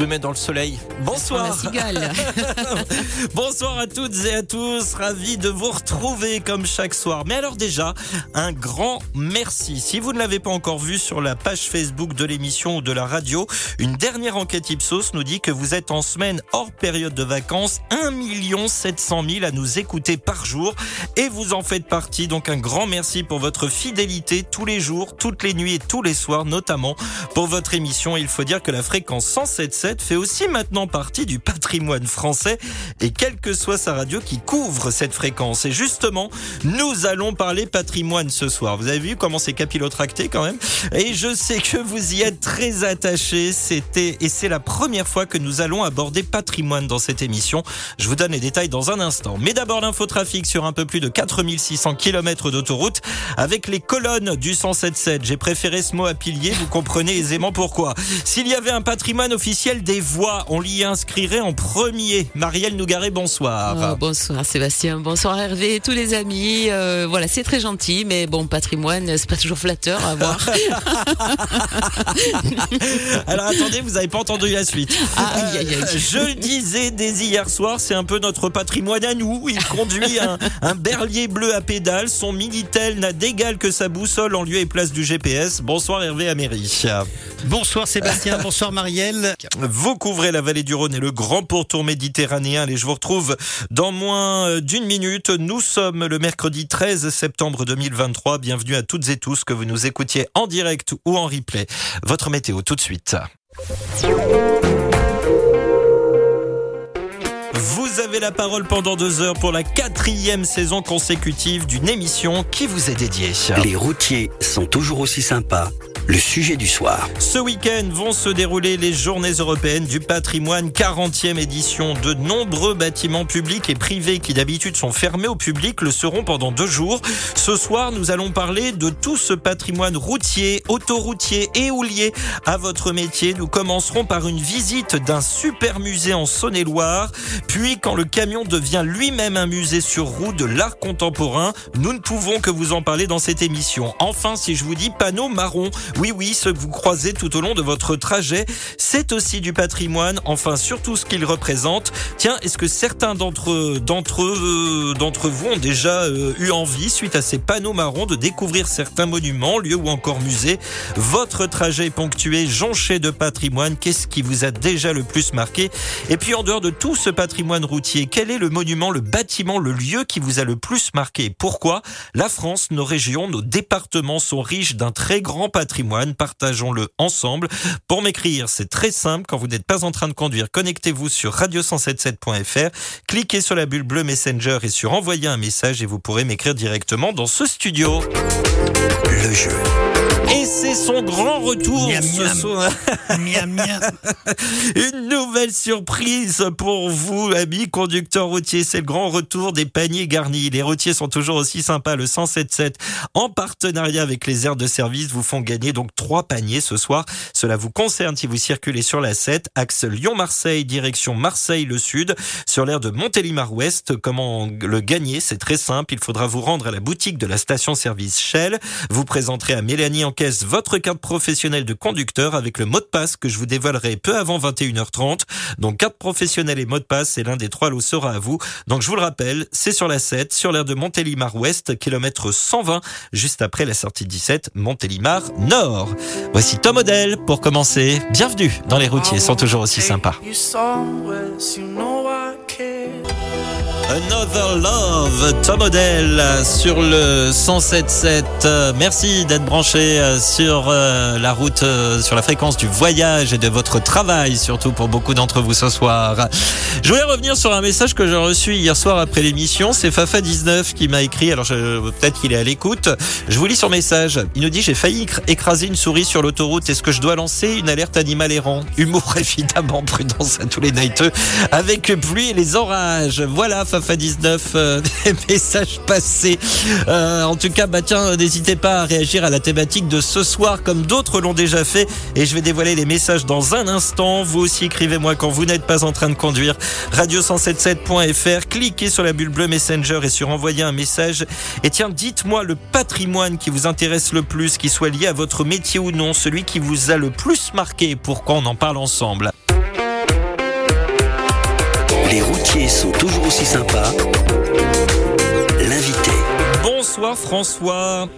Me mets dans le soleil. Bonsoir. Bonsoir à toutes et à tous. Ravi de vous retrouver comme chaque soir. Mais alors déjà, un grand merci. Si vous ne l'avez pas encore vu sur la page Facebook de l'émission ou de la radio, une dernière enquête Ipsos nous dit que vous êtes en semaine hors période de vacances, 1 700 000 à nous écouter par jour et vous en faites partie. Donc un grand merci pour votre fidélité tous les jours, toutes les nuits et tous les soirs, notamment pour votre émission. Il faut dire que la fréquence 107.7 fait aussi maintenant partie du patrimoine français et quelle que soit sa radio qui couvre cette fréquence. Et justement, nous allons parler patrimoine ce soir. Vous avez vu comment c'est capillotracté quand même? Et je sais que vous y êtes très attachés. C'était et c'est la première fois que nous allons aborder patrimoine dans cette émission. Je vous donne les détails dans un instant. Mais d'abord l'infotrafic sur un peu plus de 4600 km d'autoroute avec les colonnes du 177. J'ai préféré ce mot à pilier, vous comprenez aisément pourquoi. S'il y avait un patrimoine officiel des voix, on l'y inscrirait en premier. Marielle Nougaret, bonsoir. Oh, bonsoir Sébastien, bonsoir Hervé tous les amis. Euh, voilà, c'est très gentil, mais bon, patrimoine, c'est pas toujours flatteur à voir. Alors attendez, vous avez pas entendu la suite. Aïe, aïe, aïe. Euh, Je le disais dès hier soir, c'est un peu notre patrimoine à nous. Il conduit un, un berlier bleu à pédales. Son Minitel n'a d'égal que sa boussole en lieu et place du GPS. Bonsoir Hervé Améry. Bonsoir Sébastien, bonsoir Marielle. Vous couvrez la vallée du Rhône et le grand pourtour méditerranéen. Et je vous retrouve dans moins euh, d'une minute. Nous sommes le mercredi 13 septembre 2023. Bienvenue à toutes et tous que vous nous écoutiez en direct ou en replay. Votre météo tout de suite. Vous avez la parole pendant deux heures pour la quatrième saison consécutive d'une émission qui vous est dédiée. Les routiers sont toujours aussi sympas. Le sujet du soir. Ce week-end vont se dérouler les Journées européennes du patrimoine, 40e édition. De nombreux bâtiments publics et privés qui d'habitude sont fermés au public le seront pendant deux jours. Ce soir, nous allons parler de tout ce patrimoine routier, autoroutier et ou lié à votre métier. Nous commencerons par une visite d'un super musée en Saône-et-Loire. Puis, quand le camion devient lui-même un musée sur roue de l'art contemporain, nous ne pouvons que vous en parler dans cette émission. Enfin, si je vous dis panneau marron, oui, oui, ce que vous croisez tout au long de votre trajet, c'est aussi du patrimoine, enfin surtout ce qu'il représente. Tiens, est-ce que certains d'entre d'entre eux, d'entre vous ont déjà euh, eu envie, suite à ces panneaux marrons, de découvrir certains monuments, lieux ou encore musées? Votre trajet est ponctué, jonché de patrimoine. Qu'est-ce qui vous a déjà le plus marqué? Et puis en dehors de tout ce patrimoine routier, quel est le monument, le bâtiment, le lieu qui vous a le plus marqué? Pourquoi? La France, nos régions, nos départements sont riches d'un très grand patrimoine. Partageons-le ensemble. Pour m'écrire, c'est très simple. Quand vous n'êtes pas en train de conduire, connectez-vous sur radio177.fr, cliquez sur la bulle bleue Messenger et sur envoyer un message et vous pourrez m'écrire directement dans ce studio. Le jeu. Et c'est son grand retour Miam, ce miam. soir. Miam. Une nouvelle surprise pour vous, amis conducteurs routiers. C'est le grand retour des paniers garnis. Les routiers sont toujours aussi sympas. Le 177, en partenariat avec les aires de service, vous font gagner donc trois paniers ce soir. Cela vous concerne si vous circulez sur la 7, axe Lyon-Marseille, direction Marseille-le Sud, sur l'aire de Montélimar-Ouest. Comment le gagner? C'est très simple. Il faudra vous rendre à la boutique de la station-service Shell. Vous présenterez à Mélanie en votre carte professionnelle de conducteur avec le mot de passe que je vous dévoilerai peu avant 21h30. Donc carte professionnelle et mot de passe, c'est l'un des trois lots sera à vous. Donc je vous le rappelle, c'est sur la 7, sur l'aire de Montélimar Ouest, kilomètre 120, juste après la sortie 17, Montélimar Nord. Voici Tom Odell pour commencer. Bienvenue dans les routiers, sont toujours aussi sympas. Another Love, Tom Odell sur le 107.7. Euh, Merci d'être branché euh, sur euh, la route, euh, sur la fréquence du voyage et de votre travail, surtout pour beaucoup d'entre vous ce soir. Je voulais revenir sur un message que j'ai reçu hier soir après l'émission. C'est Fafa19 qui m'a écrit. Alors peut-être qu'il est à l'écoute. Je vous lis son message. Il nous dit j'ai failli écr- écraser une souris sur l'autoroute. Est-ce que je dois lancer une alerte animal errant? Humour évidemment, prudence à tous les nighteux avec pluie et les orages. Voilà Fafa 49 à 19 euh, messages passés. Euh, en tout cas, bah tiens, n'hésitez pas à réagir à la thématique de ce soir comme d'autres l'ont déjà fait et je vais dévoiler les messages dans un instant. Vous aussi écrivez-moi quand vous n'êtes pas en train de conduire. Radio177.fr, cliquez sur la bulle bleue Messenger et sur envoyer un message. Et tiens, dites-moi le patrimoine qui vous intéresse le plus, qui soit lié à votre métier ou non, celui qui vous a le plus marqué. Pourquoi on en parle ensemble Les routiers sont toujours aussi sympas. L'invité. Bonsoir François.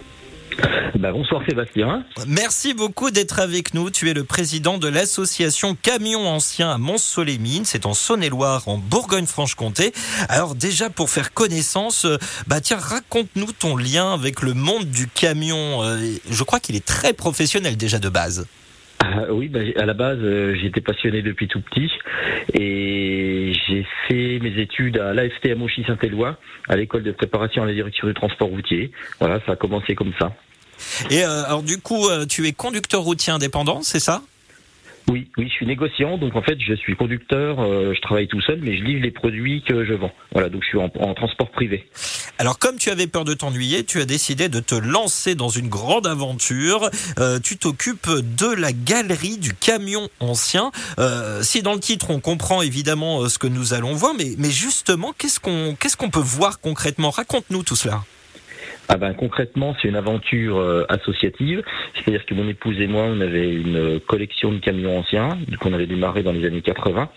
Bah, bonsoir Sébastien. Merci beaucoup d'être avec nous. Tu es le président de l'association Camions Anciens à Mont-Solémine. C'est en Saône-et-Loire, en Bourgogne-Franche-Comté. Alors déjà, pour faire connaissance, euh, bah tiens, raconte-nous ton lien avec le monde du camion. Euh, Je crois qu'il est très professionnel déjà de base. Ah, oui, bah, à la base, euh, j'étais passionné depuis tout petit et j'ai fait mes études à l'AFT à Mauchy-Saint-Éloi, à l'école de préparation à la direction du transport routier. Voilà, ça a commencé comme ça. Et euh, alors du coup, euh, tu es conducteur routier indépendant, c'est ça? Oui, oui, je suis négociant, donc en fait, je suis conducteur, euh, je travaille tout seul, mais je livre les produits que je vends. Voilà, donc je suis en, transport privé. Alors comme tu avais peur de t'ennuyer, tu as décidé de te lancer dans une grande aventure. Euh, tu t'occupes de la galerie du camion ancien. Euh, si dans le titre on comprend évidemment ce que nous allons voir, mais, justement, qu'est-ce qu'on peut voir concrètement? Raconte-nous tout cela. Ah ben concrètement, c'est une aventure euh, associative, c'est-à-dire que mon épouse et moi, on avait une euh, collection de camions anciens qu'on avait démarré dans les années 80.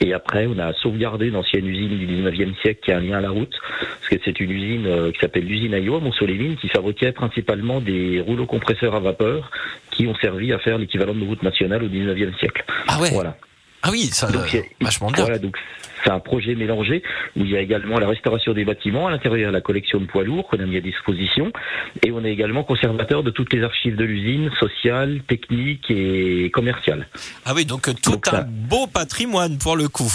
Et après, on a sauvegardé une ancienne usine du 19e siècle qui a un lien à la route, parce que c'est une usine euh, qui s'appelle l'usine Ayo à Mont-Solémine, qui fabriquait principalement des rouleaux compresseurs à vapeur qui ont servi à faire l'équivalent de route nationale au 19e siècle. Ah ouais. Voilà. Ah oui, ça Donc, euh, vachement bien. Voilà, donc c'est un projet mélangé où il y a également la restauration des bâtiments, à l'intérieur la collection de poids lourds qu'on a mis à disposition, et on est également conservateur de toutes les archives de l'usine, sociales, techniques et commerciales. Ah oui, donc euh, tout Donc un ça- beau patrimoine pour le coup.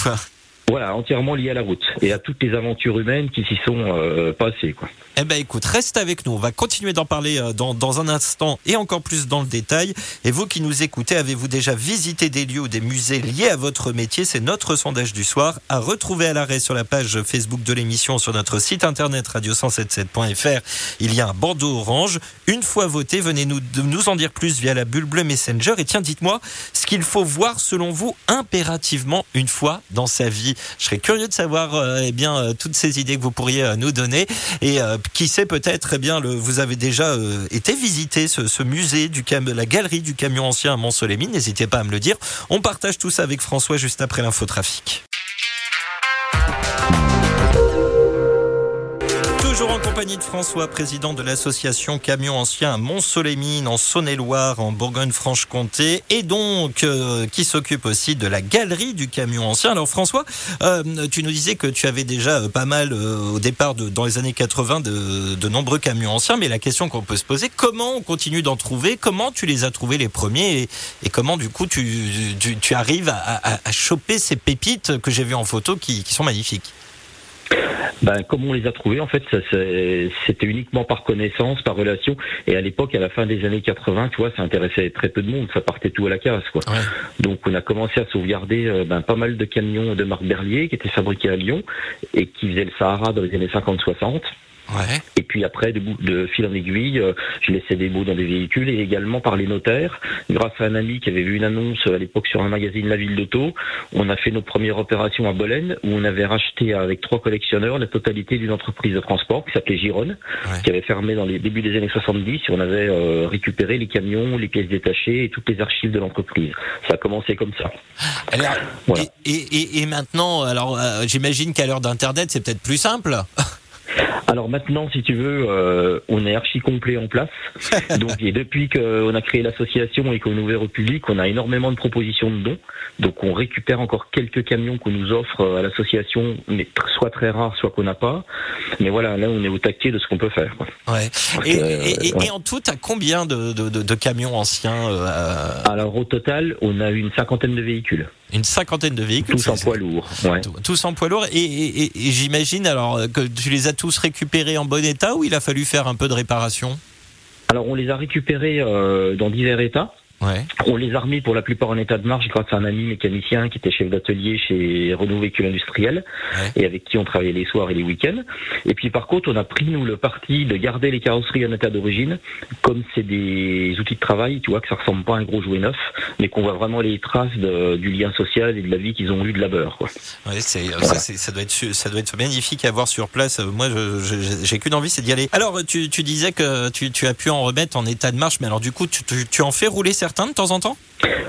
Voilà, entièrement lié à la route et à toutes les aventures humaines qui s'y sont euh, passées. Quoi. Eh ben écoute, reste avec nous. On va continuer d'en parler euh, dans, dans un instant et encore plus dans le détail. Et vous qui nous écoutez, avez-vous déjà visité des lieux ou des musées liés à votre métier? C'est notre sondage du soir à retrouver à l'arrêt sur la page Facebook de l'émission sur notre site internet radio177.fr. Il y a un bandeau orange. Une fois voté, venez nous, nous en dire plus via la bulle bleue Messenger. Et tiens, dites-moi ce qu'il faut voir selon vous impérativement une fois dans sa vie? Je serais curieux de savoir euh, eh bien euh, toutes ces idées que vous pourriez euh, nous donner et qui sait peut-être eh bien vous avez déjà euh, été visiter ce, ce musée du cam la galerie du camion ancien à Mont-Solémine. N'hésitez pas à me le dire. On partage tout ça avec François juste après l'infotrafic. Toujours en compagnie de François, président de l'association Camions Anciens à Mont-Solémine, en Saône-et-Loire, en Bourgogne-Franche-Comté, et donc euh, qui s'occupe aussi de la galerie du camion ancien. Alors François, euh, tu nous disais que tu avais déjà euh, pas mal au départ, dans les années 80, de, de nombreux camions anciens, mais la question qu'on peut se poser, comment on continue d'en trouver? Comment tu les as trouvés les premiers? Et, comment du coup tu, arrives à, choper ces pépites que j'ai vues en photo qui sont magnifiques? Ben, comme on les a trouvés, en fait, c'était uniquement par connaissance, par relation. Et à l'époque, à la fin des années 80, tu vois, ça intéressait très peu de monde. Ça partait tout à la casse, quoi. Ouais. Donc, on a commencé à sauvegarder euh, ben, pas mal de camions de marque Berlier qui étaient fabriqués à Lyon et qui faisaient le Sahara dans les années 50-60. Ouais. Et puis après, de, fil en aiguille, euh, je laissais des bouts dans des véhicules et également par les notaires. Grâce à un ami qui avait vu une annonce à l'époque sur un magazine La Ville d'Auto, on a fait nos premières opérations à Bolène où on avait racheté avec trois collectionneurs la totalité d'une entreprise de transport qui s'appelait Gironne, Ouais. qui avait fermé dans les débuts des années 70 et on avait euh, récupéré les camions, les pièces détachées et toutes les archives de l'entreprise. Ça a commencé comme ça. Alors, Voilà. et, et- et- et maintenant, alors euh, j'imagine qu'à l'heure d'Internet, c'est peut-être plus simple. Alors maintenant, si tu veux, euh, on est archi complet en place. Donc, et depuis qu'on a créé l'association et qu'on est ouvert au public, on a énormément de propositions de dons. Donc, on récupère encore quelques camions qu'on nous offre euh, à l'association, mais soit très rares, soit qu'on n'a pas. Mais voilà, là, on est au taquet de ce qu'on peut faire. Ouais. Et, Euh, et- et- ouais. et en tout, à combien de, de- de- de camions anciens euh, Alors, au total, on a une cinquantaine de véhicules, Une cinquantaine de véhicules. tous en poids lourd. Ouais. Tous- en poids lourd. Et, et- et- et j'imagine alors que tu les as tous récupérés en bon état ou il a fallu faire un peu de réparation? Alors, on les a récupérés euh, dans divers états. Ouais. On les a remis pour la plupart en état de marche grâce à un ami mécanicien qui était chef d'atelier chez Renault Véhicule Industriel Ouais. et avec qui on travaillait les soirs et les week-ends. Et puis par contre, on a pris nous le parti de garder les carrosseries en état d'origine, comme c'est des outils de travail, tu vois, que ça ressemble pas à un gros jouet neuf, mais qu'on voit vraiment les traces de- du lien social et de la vie qu'ils ont eu de labeur. Quoi. Ouais, c'est, ça, doit être, ça doit être magnifique à voir sur place. Euh, Moi, j'ai qu'une envie, c'est d'y aller. Alors, tu, tu disais que tu, tu as pu en remettre en état de marche, mais alors du coup, tu, tu, tu en fais rouler certains de temps en temps?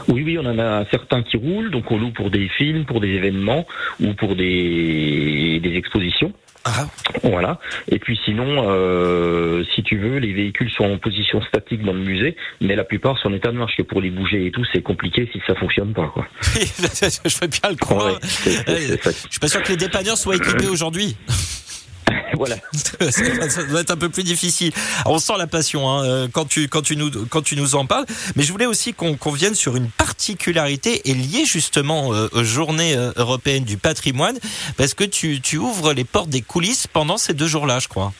Oui, oui, on en a certains qui roulent, donc on loue pour des films, pour des événements ou pour des, des expositions. Ah, Voilà. Et puis sinon, euh, si tu veux, les véhicules sont en position statique dans le musée, mais la plupart sont en état de marche. Que pour les bouger et tout, c'est compliqué si ça fonctionne pas. Quoi. je veux bien le croire. Ouais, ça. Je suis pas sûr que les dépanneurs soient équipés aujourd'hui. Voilà. ça doit être un peu plus difficile. On sent la passion hein, euh, quand tu quand tu nous quand tu nous en parles. Mais je voulais aussi qu'on qu'on vienne sur une particularité et liée justement euh, aux Journées euh, européennes du patrimoine, parce que tu tu ouvres les portes des coulisses pendant ces deux jours-là, je crois.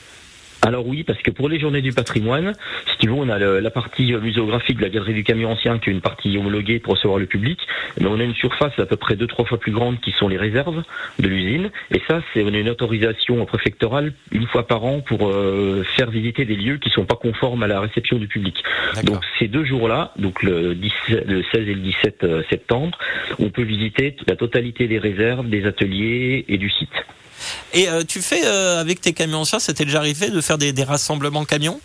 Alors oui, parce que pour les journées du patrimoine, si tu veux, on a le- la partie muséographique de la galerie du camion ancien, qui est une partie homologuée pour recevoir le public. Mais on a une surface à peu près deux trois fois plus grande qui sont les réserves de l'usine. Et ça, c'est on a une autorisation préfectorale une fois par an pour euh, faire visiter des lieux qui sont pas conformes à la réception du public. Donc ces deux jours-là, donc le, 17 le 16 et le 17 euh, septembre, on peut visiter la totalité des réserves, des ateliers et du site. Et euh, tu fais euh, avec tes camions anciens, c'était déjà arrivé de faire des, des rassemblements camions?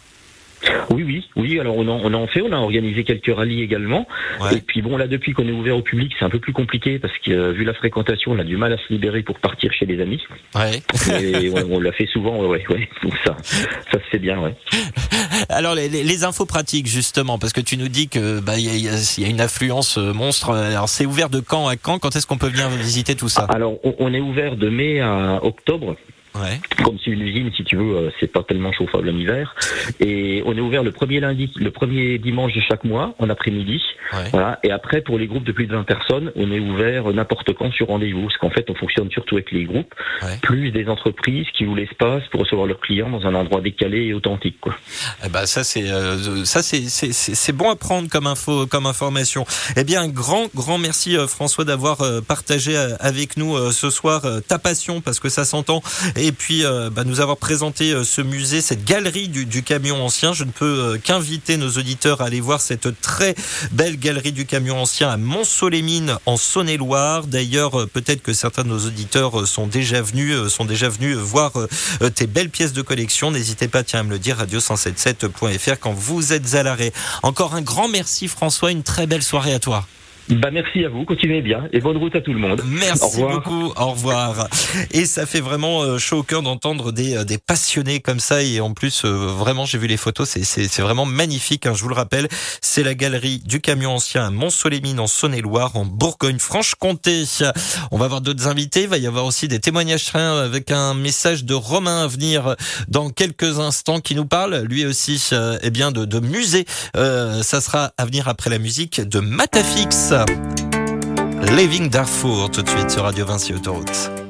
Oui. Alors on en, on en fait, on a organisé quelques rallyes également. Ouais. Et puis bon, là depuis qu'on est ouvert au public, c'est un peu plus compliqué parce que euh, vu la fréquentation, on a du mal à se libérer pour partir chez les amis. Ouais. Et on l'a fait souvent, ouais, ouais. Donc ça, ça se fait bien, ouais. Alors les, les- les infos pratiques justement, parce que tu nous dis que bah il y a, il y a- il y a une affluence euh, monstre. Alors c'est ouvert de quand à quand? Quand est-ce qu'on peut venir visiter tout ça? Alors on, on est ouvert de mai à octobre. Ouais. Comme c'est une usine, si tu veux, euh, c'est pas tellement chauffable en hiver. Et on est ouvert le premier lundi, le premier dimanche de chaque mois, en après-midi. Ouais. Voilà. Et après, pour les groupes de plus de 20 personnes, on est ouvert n'importe quand sur rendez-vous. Parce qu'en fait, on fonctionne surtout avec les groupes, Ouais. plus des entreprises qui louent l'espace pour recevoir leurs clients dans un endroit décalé et authentique. Quoi. Eh ben ça c'est euh, ça c'est c'est bon à prendre comme info comme information. Eh bien un grand grand merci euh, François d'avoir euh, partagé avec nous ce soir ta passion parce que ça s'entend et puis euh, bah, nous avoir présenté euh, ce musée cette galerie du, camion ancien. Je ne peux euh, qu'inviter nos auditeurs à aller voir cette très belle galerie du camion ancien à Mont-Solémine en Saône-et-Loire. D'ailleurs peut-être que certains de nos auditeurs sont déjà venus sont déjà venus voir tes belles pièces de collection. N'hésitez pas tiens, à me le dire, radio177.fr quand vous êtes à l'arrêt. Encore un grand merci François, une très belle soirée à toi. Bah, merci à vous, continuez bien et bonne route à tout le monde. Merci beaucoup, au revoir. Et ça fait vraiment euh, chaud au cœur d'entendre des, euh, des passionnés comme ça. Et en plus, euh, vraiment, j'ai vu les photos, c'est- vraiment magnifique. hein, je vous le rappelle, c'est la galerie du camion ancien à Mont-Solémine en Saône-et-Loire, en Bourgogne-Franche-Comté. On va avoir d'autres invités. Il va y avoir aussi des témoignages trains avec un message de Romain à venir dans quelques instants qui nous parle, lui aussi, euh, eh bien, de, de musée. Euh, ça sera à venir après la musique de Matafix. Living Darfour tout de suite sur Radio Vinci Autoroute.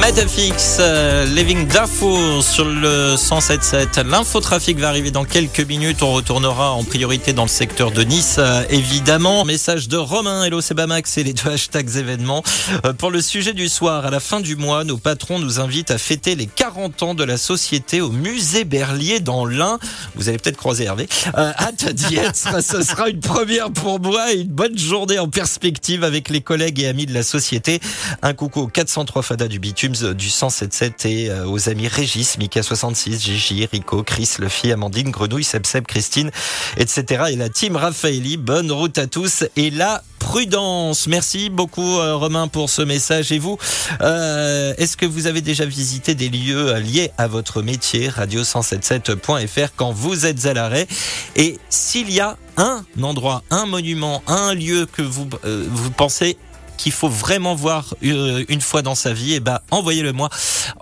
Madafix, euh, Living Darfour sur le 107.7. L'infotrafic va arriver dans quelques minutes. On retournera en priorité dans le secteur de Nice, euh, évidemment. Message de Romain, hello c'est Bamax et les deux hashtags événements. Euh, pour le sujet du soir, à la fin du mois, nos patrons nous invitent à fêter les 40 ans de la société au musée Berlier dans l'Ain. Vous allez peut-être croiser Hervé. Euh, hâte d'y être. Ce sera une première pour moi et une bonne journée en perspective avec les collègues et amis de la société. Un coucou aux 403 Fada du Du 177 et euh, aux amis Régis, Mika66, Gigi, Rico, Chris, Luffy, Amandine, Grenouille, Seb Seb, Christine, etc. Et la team Raphaëli. Bonne route à tous et la prudence. Merci beaucoup euh, Romain pour ce message. Et vous, euh, est-ce que vous avez déjà visité des lieux liés à votre métier? Radio177.fr quand vous êtes à l'arrêt Et s'il y a un endroit, un monument, un lieu que vous, vous pensez qu'il faut vraiment voir euh, une fois dans sa vie, et ben envoyez-le moi,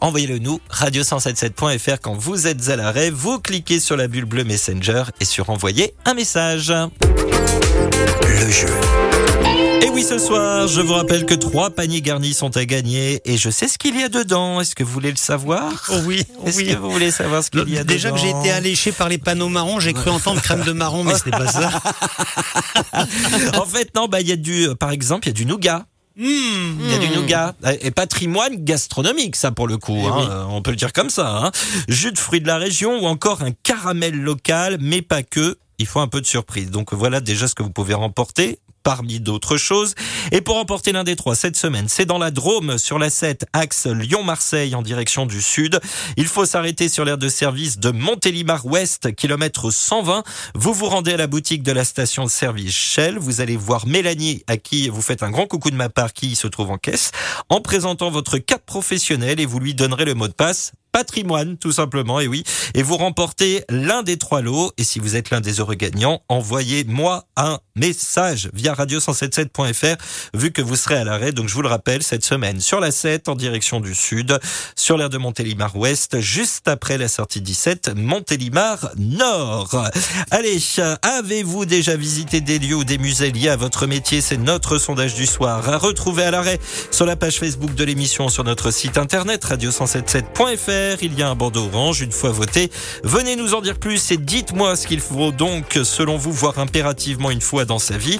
envoyez-le nous, radio177.fr quand vous êtes à l'arrêt, vous cliquez sur la bulle bleue Messenger et sur envoyer un message. Le jeu. Et oui, ce soir, je vous rappelle que trois paniers garnis sont à gagner et je sais ce qu'il y a dedans. Est-ce que vous voulez le savoir? Oh oui, Est-ce oui. que vous voulez savoir ce qu'il y a Déjà dedans que j'ai été alléché par les panneaux marrons, j'ai cru entendre crème de marron, mais c'était pas ça. En fait, non, bah il y a du, par exemple, il y a du nougat. Mmh. Il y a du nougat et patrimoine gastronomique, ça pour le coup. Eh hein, oui. euh, On peut le dire comme ça. Hein. Jus de fruits de la région ou encore un caramel local, mais pas que. Il faut un peu de surprise. Donc voilà déjà ce que vous pouvez remporter parmi d'autres choses. Et pour remporter l'un des trois cette semaine, c'est dans la Drôme sur la 7, axe Lyon-Marseille en direction du sud. Il faut s'arrêter sur l'aire de service de Montélimar Ouest, kilomètre 120. Vous vous rendez à la boutique de la station de service Shell. Vous allez voir Mélanie, à qui vous faites un grand coucou de ma part, qui se trouve en caisse, en présentant votre carte professionnelle et vous lui donnerez le mot de passe patrimoine, tout simplement, et oui. Et vous remportez l'un des trois lots. Et si vous êtes l'un des heureux gagnants, envoyez-moi un message via radio177.fr, vu que vous serez à l'arrêt. Donc, je vous le rappelle, cette semaine, sur la 7, en direction du sud, sur l'aire de Montélimar Ouest, juste après la sortie 17, Montélimar Nord. Allez, avez-vous déjà visité des lieux ou des musées liés à votre métier? C'est notre sondage du soir. À retrouver à l'arrêt sur la page Facebook de l'émission, sur notre site internet, radio177.fr. Il y a un bandeau orange. Une fois voté, venez nous en dire plus et dites-moi ce qu'il faut donc, selon vous, voir impérativement une fois dans sa vie.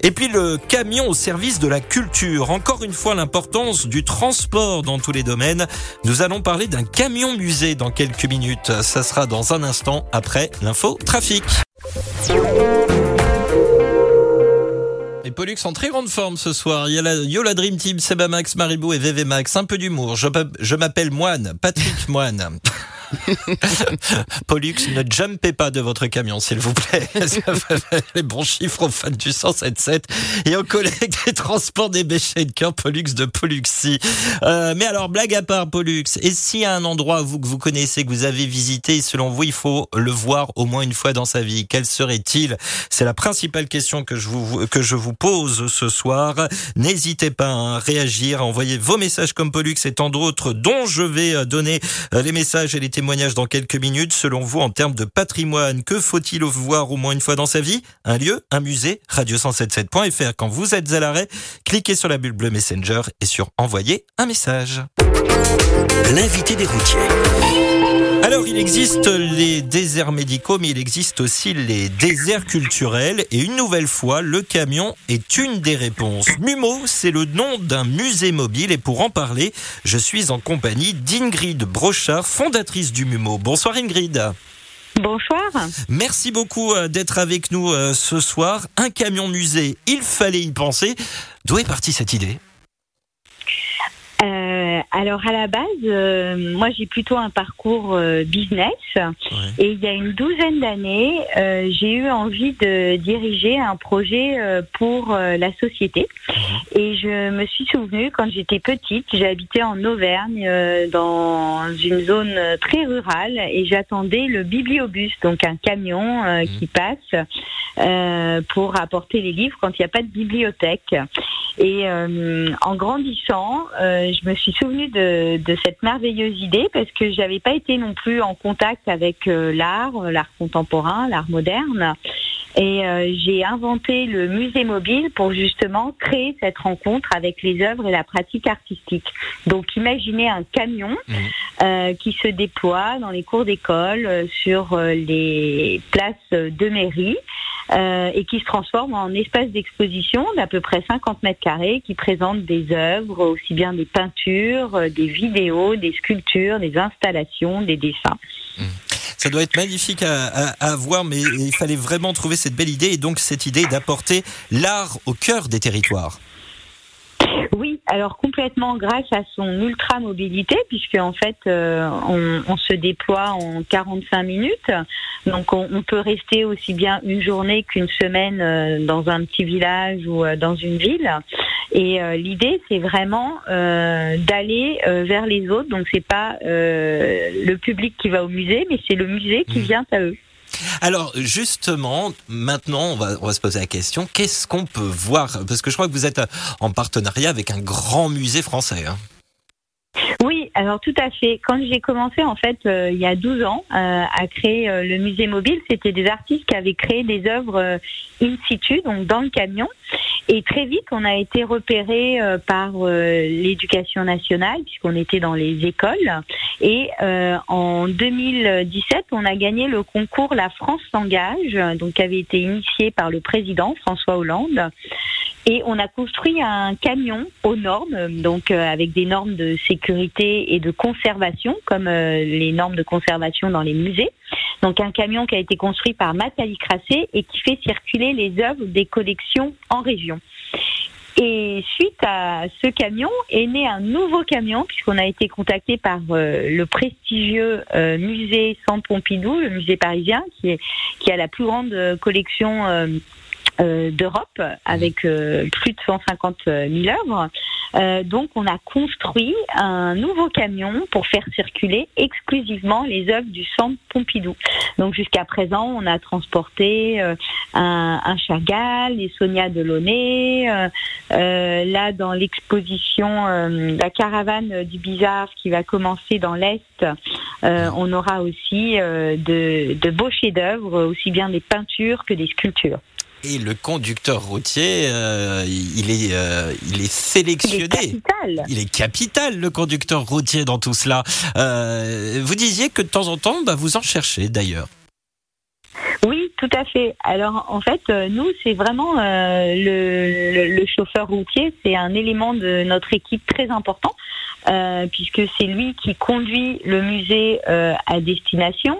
Et puis le camion au service de la culture. Encore une fois, l'importance du transport dans tous les domaines. Nous allons parler d'un camion musée dans quelques minutes. Ça sera dans un instant après l'info trafic. Et Pollux en très grande forme ce soir. Il y a la Yola Dream Team, Seba Max, Maribou et VV Max. Un peu d'humour. Je, je m'appelle Moine, Patrick Moine. Pollux, ne jumpez pas de votre camion, s'il vous plaît. Les bons chiffres aux fans du 177 et aux collègues des transports des béchets de cœur Pollux de Polluxi. Euh, mais alors, blague à part, Pollux, et s'il y a un endroit vous que vous connaissez, que vous avez visité, selon vous, il faut le voir au moins une fois dans sa vie. Quel serait-il? C'est la principale question que je vous que je vous pose ce soir. N'hésitez pas à réagir, à envoyer vos messages comme Pollux et tant d'autres, dont je vais donner les messages et les témoignages dans quelques minutes. Selon vous, en termes de patrimoine, que faut-il voir au moins une fois dans sa vie? Un lieu, un musée Radio177.fr. Quand vous êtes à l'arrêt, cliquez sur la bulle bleue Messenger et sur envoyer un message. L'invité des routiers. Alors, il existe les déserts médicaux, mais il existe aussi les déserts culturels. Et une nouvelle fois, le camion est une des réponses. MUMO, c'est le nom d'un musée mobile. Et pour en parler, je suis en compagnie d'Ingrid Brochard, fondatrice du MUMO. Bonsoir Ingrid. Bonsoir. Merci beaucoup d'être avec nous ce soir. Un camion musée, il fallait y penser. D'où est partie cette idée? Euh, alors à la base, euh, moi j'ai plutôt un parcours euh, business ouais. et il y a une douzaine d'années, j'ai eu envie de diriger un projet pour la société et je me suis souvenue quand j'étais petite, j'habitais en Auvergne dans une zone très rurale et j'attendais le bibliobus, donc un camion mmh. qui passe pour apporter les livres quand il n'y a pas de bibliothèque. Et en grandissant, je me suis souvenue de, de, cette merveilleuse idée parce que j'avais pas été non plus en contact avec euh, l'art, l'art contemporain, l'art moderne. Et euh, j'ai inventé le musée mobile pour justement créer cette rencontre avec les œuvres et la pratique artistique. Donc imaginez un camion mmh. euh, qui se déploie dans les cours d'école, euh, sur les places de mairie. Euh, et qui se transforme en espace d'exposition d'à peu près 50 mètres carrés qui présente des œuvres, aussi bien des peintures, euh, des vidéos, des sculptures, des installations, des dessins. Mmh. Ça doit être magnifique à, à, à, voir, mais il fallait vraiment trouver cette belle idée et donc cette idée d'apporter l'art au cœur des territoires. Oui, alors complètement grâce à son ultra mobilité, puisque en fait euh, on, on, se déploie en 45 minutes, donc on, on, peut rester aussi bien une journée qu'une semaine euh, dans un petit village ou euh, dans une ville. Et euh, l'idée c'est vraiment euh, d'aller vers les autres. Donc c'est pas le public qui va au musée, mais c'est le musée qui vient à eux. Alors justement, maintenant, on va, se poser la question, qu'est-ce qu'on peut voir? Parce que je crois que vous êtes en partenariat avec un grand musée français. Hein oui, alors tout à fait. Quand j'ai commencé, en fait, euh, il y a 12 ans, euh, à créer euh, le musée mobile, c'était des artistes qui avaient créé des œuvres in situ, donc dans le camion. Et très vite, on a été repéré par l'éducation nationale, puisqu'on était dans les écoles. Et en 2017, on a gagné le concours La France s'engage, donc qui avait été initié par le président François Hollande. Et on a construit un camion aux normes, donc avec des normes de sécurité et de conservation, comme euh, les normes de conservation dans les musées. Donc un camion qui a été construit par Nathalie Crassé et qui fait circuler les œuvres des collections en région. Et suite à ce camion est né un nouveau camion puisqu'on a été contacté par euh, le prestigieux euh, musée Centre Pompidou, le musée parisien, qui, a la plus grande collection d'Europe avec euh, plus de 150 000 œuvres. Euh, donc on a construit un nouveau camion pour faire circuler exclusivement les œuvres du Centre Pompidou. Donc jusqu'à présent, on a transporté euh, un, un Chagall, des Sonia Delaunay. Euh, euh, là, dans l'exposition euh, La caravane du bizarre qui va commencer dans l'Est, euh, on aura aussi euh, de, de beaux chefs-d'œuvre, aussi bien des peintures que des sculptures. Et le conducteur routier, euh, il est, euh, il est Il est sélectionné. capital. Il est capital, le conducteur routier, dans tout cela. Euh, vous disiez que de temps en temps, bah, vous en cherchez d'ailleurs. Oui, tout à fait. Alors en fait, nous, c'est vraiment euh, le, le- le chauffeur routier, c'est un élément de notre équipe très important, euh, puisque c'est lui qui conduit le musée euh, à destination,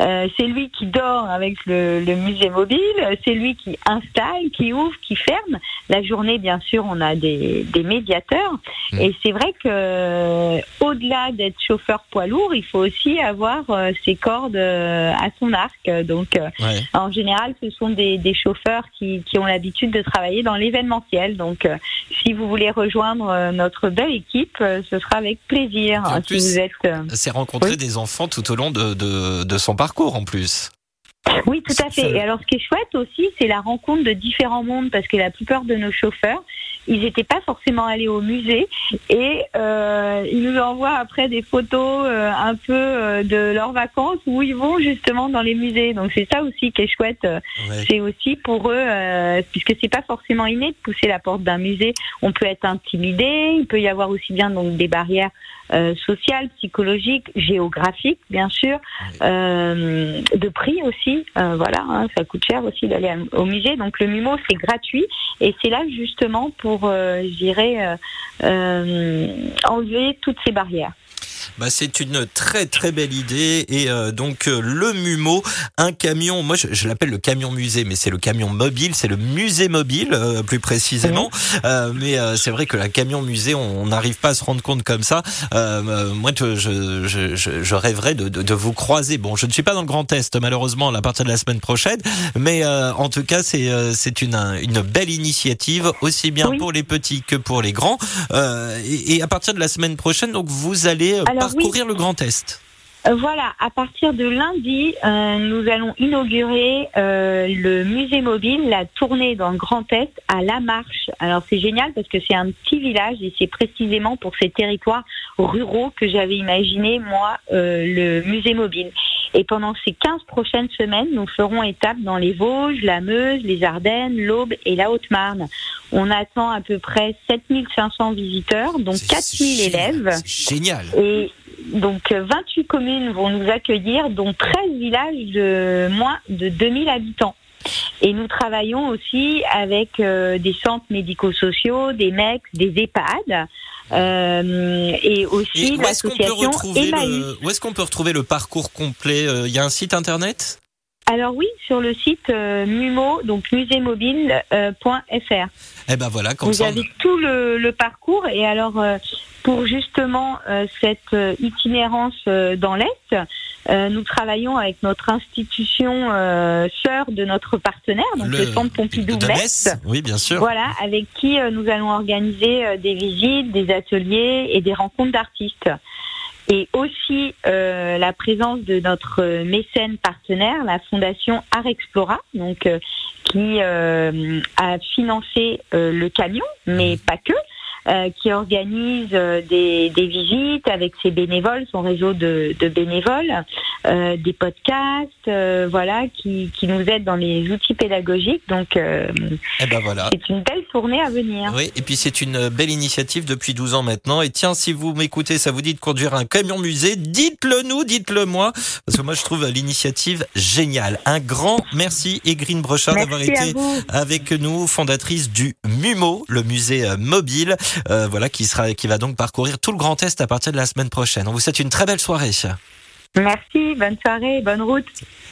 Euh, c'est lui qui dort avec le, le musée mobile, c'est lui qui installe, qui ouvre, qui ferme. La journée, bien sûr, on a des, des médiateurs, Mm. et c'est vrai que euh, au-delà d'être chauffeur poids lourd, il faut aussi avoir euh, ses cordes euh, à son arc. Donc euh, Ouais. en général, ce sont des, des chauffeurs qui, qui ont l'habitude de travailler dans l'événementiel. Donc, euh, si vous voulez rejoindre notre belle équipe, ce sera avec plaisir. En hein, plus- si vous êtes, euh, C'est rencontrer Oui. des enfants tout au long de, de, de son parcours en plus. Oui, tout à fait. Ça- Et alors, ce qui est chouette aussi, c'est la rencontre de différents mondes, parce que la plupart de nos chauffeurs, ils n'étaient pas forcément allés au musée, et euh, ils nous envoient après des photos euh, un peu euh, de leurs vacances où ils vont justement dans les musées. Donc, c'est ça aussi qui est chouette. Ouais. c'est aussi pour eux, puisque c'est pas forcément inné de pousser la porte d'un musée. On peut être intimidé, il peut y avoir aussi bien donc des barrières sociales, psychologiques, géographiques, bien sûr, de prix aussi. Euh, voilà, hein, ça coûte cher aussi d'aller au musée. Donc le MUMO c'est gratuit et c'est là justement pour, euh, je dirais, euh, euh, enlever toutes ces barrières. Bah, c'est une très très belle idée et euh, donc euh, le MUMO, un camion, moi je, je l'appelle le camion musée, mais c'est le camion mobile, c'est le musée mobile euh, plus précisément. Euh, mais euh, c'est vrai que la camion musée, on n'arrive pas à se rendre compte comme ça. Euh, moi, je, je, je, rêverais de, de, de vous croiser. Bon, je ne suis pas dans le Grand Est malheureusement à partir de la semaine prochaine, mais euh, en tout cas c'est euh, c'est une une belle initiative aussi bien Oui. pour les petits que pour les grands. Euh, et, et à partir de la semaine prochaine, donc vous allez Alors, parcourir le Grand Est. Euh, Voilà, à partir de lundi, euh, nous allons inaugurer euh, le musée mobile, la tournée dans le Grand Est à La Marche. Alors c'est génial parce que c'est un petit village et c'est précisément pour ces territoires ruraux que j'avais imaginé, moi, euh, le musée mobile. Et pendant ces 15 prochaines semaines, nous ferons étape dans les Vosges, la Meuse, les Ardennes, l'Aube et la Haute-Marne. On attend à peu près 7500 visiteurs, donc C'est 4000 génial, élèves. Génial. Et donc euh, 28 communes vont nous accueillir, dont 13 villages de moins de 2000 habitants. Et nous travaillons aussi avec euh, des centres médico-sociaux, des MEX, des EHPAD, euh, et aussi l'association Emmaüs. où est-ce qu'on peut retrouver le parcours complet? Euh, Il y a un site internet? Alors oui, sur le site euh, MUMO, donc musémobile.fr. Eh ben voilà, comme Vous ça. on- avez tout le, le parcours et alors euh, pour justement euh, cette euh, itinérance euh, dans l'Est, nous travaillons avec notre institution sœur de notre partenaire, donc le, Centre Pompidou de. Metz. Oui, bien sûr. Voilà, avec qui nous allons organiser des visites, des ateliers et des rencontres d'artistes. Et aussi euh, la présence de notre mécène partenaire, la fondation Art Explora, donc euh, qui euh, a financé euh, le camion, mais pas que. Euh, qui organise euh, des, des visites avec ses bénévoles, son réseau de, de bénévoles, euh, des podcasts, euh, voilà, qui, qui nous aident dans les outils pédagogiques. Donc, euh, Eh ben voilà. c'est une belle tournée à venir. Oui, et puis c'est une belle initiative depuis 12 ans maintenant. Et tiens, si vous m'écoutez, ça vous dit de conduire un camion musée, dites-le nous, dites-le moi, parce que moi je trouve l'initiative géniale. Un grand merci Egrine Brochard d'avoir été vous. avec nous, fondatrice du MUMO, le musée euh, mobile, euh, voilà qui sera, qui va donc parcourir tout le Grand Est à partir de la semaine prochaine. On vous souhaite une très belle soirée. Merci, bonne soirée, bonne route.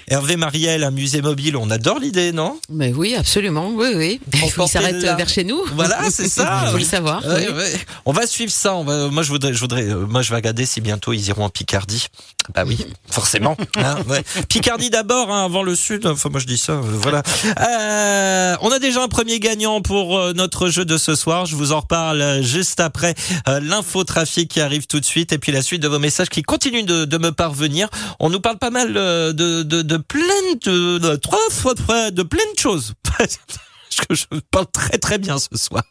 Hervé Mariel, un musée mobile, on adore l'idée, non? Mais oui, absolument, oui, oui. Il faut Emporter qu'il s'arrête la- vers chez nous. Voilà, c'est ça. Il faut le savoir. Ouais, oui. ouais. On va suivre ça. On va, moi, je voudrais, je voudrais, euh, moi, je vais regarder si bientôt ils iront en Picardie. Bah oui, forcément. hein, ouais. Picardie d'abord, hein, avant le sud. Enfin, moi, je dis ça. euh, voilà. Euh, on a déjà un premier gagnant pour euh, notre jeu de ce soir. Je vous en reparle euh, juste après euh, l'infotrafic qui arrive tout de suite et puis la suite de vos messages qui continuent de, de me parvenir. On nous parle pas mal de, de, de plein de, de trois fois de, plein de choses. je parle très très bien ce soir.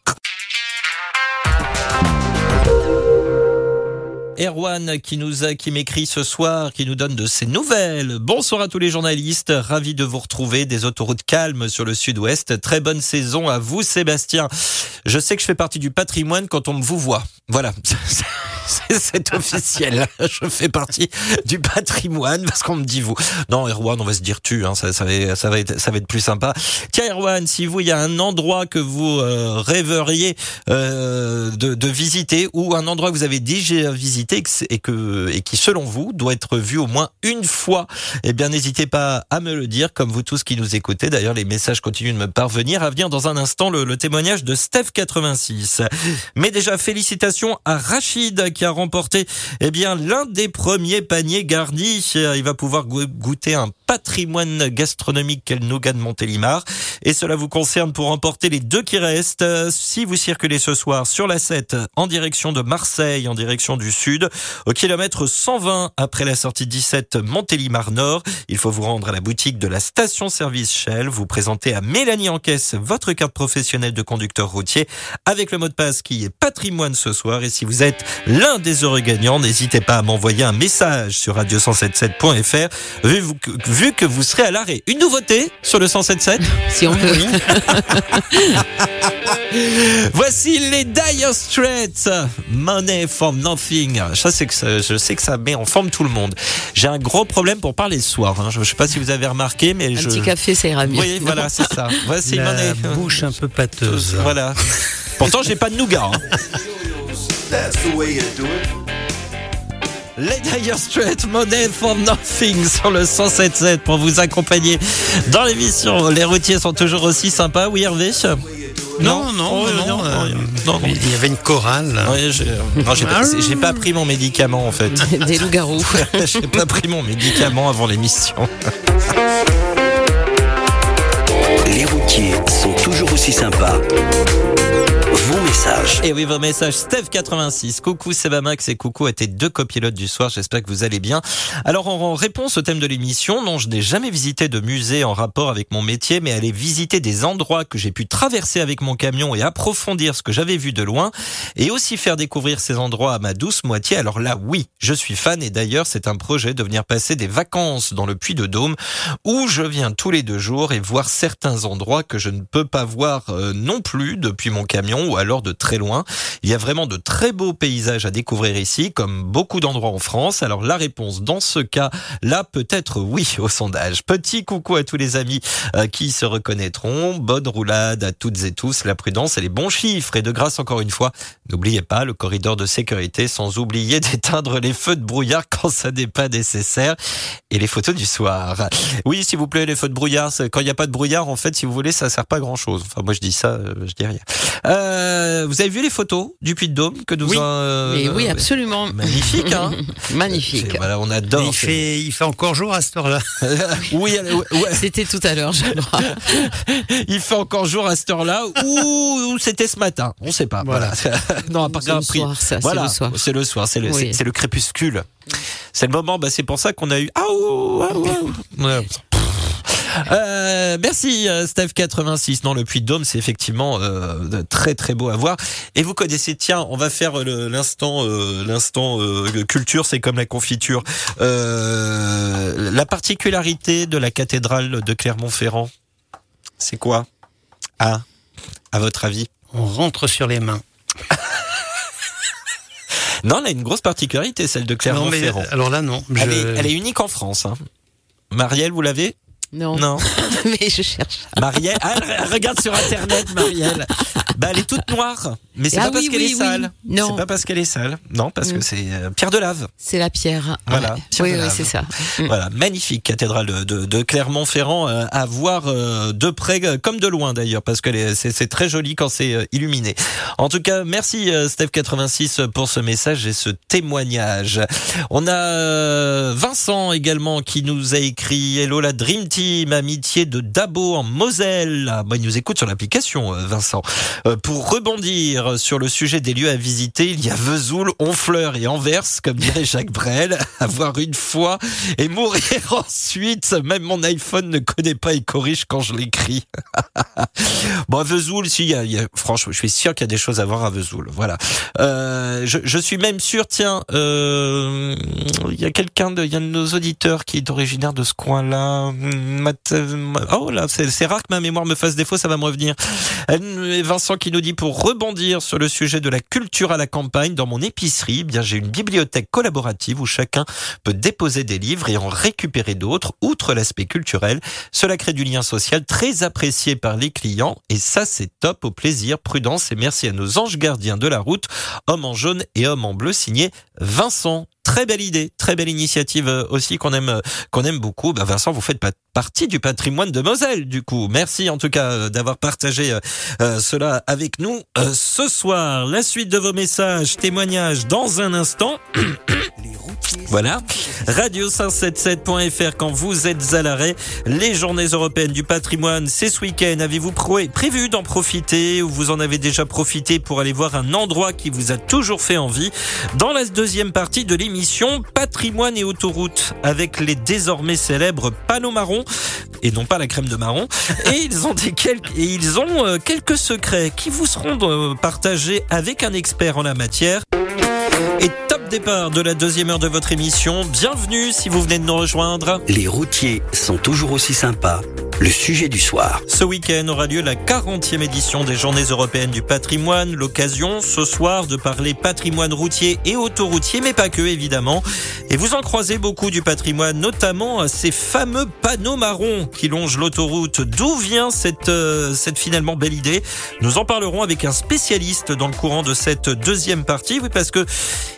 Erwan qui nous a, qui m'écrit ce soir, qui nous donne de ses nouvelles. Bonsoir à tous les journalistes, ravi de vous retrouver. Des autoroutes calmes sur le sud-ouest. Très bonne saison à vous, Sébastien. Je sais que je fais partie du patrimoine quand on me vous voit. Voilà. C'est- officiel. Je fais partie du patrimoine parce qu'on me dit vous. Non, Erwan, on va se dire tu. Hein, ça, ça, va, ça, va être, ça va être plus sympa. Tiens, Erwan, si vous, il y a un endroit que vous euh, rêveriez euh, de, de visiter ou un endroit que vous avez déjà visité et que, et qui, selon vous, doit être vu au moins une fois, eh bien, n'hésitez pas à me le dire, comme vous tous qui nous écoutez. D'ailleurs, les messages continuent de me parvenir. À venir dans un instant le, témoignage de Steph86. Mais déjà, félicitations à Rachid qui a remporté eh bien l'un des premiers paniers garnis. Il va pouvoir go- goûter un patrimoine gastronomique qu'est le nougat Montélimar. Et cela vous concerne pour remporter les deux qui restent. Si vous circulez ce soir sur la 7 en direction de Marseille, en direction du sud, au kilomètre 120 après la sortie 17 Montélimar Nord, il faut vous rendre à la boutique de la station-service Shell, vous présenter à Mélanie en caisse votre carte professionnelle de conducteur routier avec le mot de passe qui est patrimoine ce soir. Et si vous êtes l'un des heureux gagnants, n'hésitez pas à m'envoyer un message sur radio177.fr vu, vu que vous serez à l'arrêt. Une nouveauté sur le 177 Si on peut. Voici les Dire Straits, Money for Nothing. Ça, c'est que ça- je sais que ça met en forme tout le monde. J'ai un gros problème pour parler ce soir. hein. Je ne sais pas si vous avez remarqué, mais Un je. petit café, ça ira mieux. Oui, voilà, c'est ça. Voici La Money. bouche un peu pâteuse. Voilà. Pourtant, j'ai pas de nougat. hein. Les Dire Straits, Money for Nothing sur le 107.7 pour vous accompagner dans l'émission. Les routiers sont toujours aussi sympas, oui Hervé Non, non, Oh, non, non, euh, non. Il y avait une chorale. Pas, j'ai pas pris mon médicament en fait. Des loups-garous. j'ai pas pris mon médicament avant l'émission. Les routiers sont toujours aussi sympas. Et oui, vos messages. Steph86. Coucou Sebamax et coucou à tes deux copilotes du soir. J'espère que vous allez bien. Alors, en, en réponse au thème de l'émission, non, je n'ai jamais visité de musée en rapport avec mon métier, mais aller visiter des endroits que j'ai pu traverser avec mon camion et approfondir ce que j'avais vu de loin et aussi faire découvrir ces endroits à ma douce moitié. Alors là, oui, je suis fan et d'ailleurs, c'est un projet de venir passer des vacances dans le Puy de Dôme où je viens tous les deux jours et voir certains endroits que je ne peux pas voir euh, non plus depuis mon camion ou alors de très loin. Il y a vraiment de très beaux paysages à découvrir ici, comme beaucoup d'endroits en France. Alors la réponse dans ce cas, là peut-être oui au sondage. Petit coucou à tous les amis euh, qui se reconnaîtront. Bonne roulade à toutes et tous. La prudence et les bons chiffres. Et de grâce encore une fois, n'oubliez pas le corridor de sécurité sans oublier d'éteindre les feux de brouillard quand ça n'est pas nécessaire. Et les photos du soir. Oui, s'il vous plaît, les feux de brouillard. Quand il n'y a pas de brouillard, en fait, si vous voulez, ça sert pas à grand chose. Enfin, moi, je dis ça, euh, je dis rien. Euh, vous avez vu les photos du Puy de Dôme que nous Oui. a, euh, Mais oui, absolument. Magnifique, hein Magnifique. Voilà, on adore. il, fait, il fait encore jour à cette heure-là. oui, ouais. C'était tout à l'heure, je crois. il fait encore jour à cette heure-là ou, ou c'était ce matin, on sait pas. Voilà. non, à part le Prix. soir, ça, c'est Voilà, le soir. c'est le soir, c'est le, Oui. c'est- c'est le crépuscule. C'est le moment, bah, c'est pour ça qu'on a eu. Ah, ouh, ah, ouh, ouh. Ouais. Euh, merci euh, Steph 86. Non, le Puy de Dôme, c'est effectivement euh, très très beau à voir. Et vous connaissez, tiens, on va faire le- l'instant euh, l'instant euh, culture, c'est comme la confiture. Euh, la particularité de la cathédrale de Clermont-Ferrand, c'est quoi? Ah, à votre avis? On rentre sur les mains. Non, elle a une grosse particularité, celle de Clermont-Ferrand. alors là, non. Elle, est, elle est unique en France. Hein. Marielle, vous l'avez? Non, Non. mais je cherche. Marielle, ah, regarde sur internet, Marielle. Bah, elle est toute noire, mais c'est Ah pas parce qu'elle oui, est oui. sale. Non. C'est pas parce qu'elle est sale. Non, parce que Non. c'est euh, Pierre de Lave. C'est la pierre. Voilà, pierre Oui, de oui, lave. c'est ça. Mm. Voilà, magnifique cathédrale de, de- de Clermont-Ferrand euh, à voir euh, de près euh, comme de loin d'ailleurs, parce que c'est très joli quand c'est euh, illuminé. En tout cas, merci euh, Steph86 pour ce message et ce témoignage. On a euh, Vincent également qui nous a écrit Hello la Dream Team, amitié de Dabo en Moselle. Ah, bah, il nous écoute sur l'application, euh, Vincent. Euh, pour rebondir sur le sujet des lieux à visiter, il y a Vesoul, Honfleur et Anvers, comme dirait Jacques Brel, à voir une fois et mourir ensuite. Même mon iPhone ne connaît pas et corrige quand je l'écris. bon, Vesoul, si, y a, y a- franchement, je suis sûr qu'il y a des choses à voir à Vesoul. Voilà. Euh, je, je suis même sûr, tiens, euh, il y a quelqu'un de, il y a de nos auditeurs qui est originaire de ce coin-là. Oh là, c'est rare que ma mémoire me fasse défaut, ça va me revenir. Euh, Qui nous dit pour rebondir sur le sujet de la culture à la campagne, dans mon épicerie, eh bien j'ai une bibliothèque collaborative où chacun peut déposer des livres et en récupérer d'autres, outre l'aspect culturel. Cela crée du lien social très apprécié par les clients. Et ça c'est top, au plaisir, prudence. Et merci à nos anges gardiens de la route, hommes en jaune et hommes en bleu, signé Vincent. Très belle idée, très belle initiative euh, aussi qu'on aime, euh, qu'on aime beaucoup. Bah Vincent, vous faites partie du patrimoine de Moselle, du coup. Merci en tout cas euh, d'avoir partagé cela avec nous ce soir. La suite de vos messages, témoignages dans un instant. Voilà. Radio577.fr quand vous êtes à l'arrêt. Les journées européennes du patrimoine, c'est ce week-end. Avez-vous pré- prévu d'en profiter ou vous en avez déjà profité pour aller voir un endroit qui vous a toujours fait envie? Dans la deuxième partie de l'émission, patrimoine et autoroute avec les désormais célèbres panneaux marrons et non pas la crème de marron. Et ils ont des quelques, et ils ont euh, quelques secrets qui vous seront euh, partagés avec un expert en la matière. Et top départ de la deuxième heure de votre émission. Bienvenue si vous venez de nous rejoindre. Les routiers sont toujours aussi sympas. Le sujet du soir. Ce week-end aura lieu la 40e édition des Journées européennes du patrimoine. L'occasion ce soir de parler patrimoine routier et autoroutier, mais pas que évidemment. Et vous en croisez beaucoup du patrimoine, notamment ces fameux panneaux marrons qui longent l'autoroute. D'où vient cette, euh, cette finalement belle idée? Nous en parlerons avec un spécialiste dans le courant de cette deuxième partie. Oui, parce que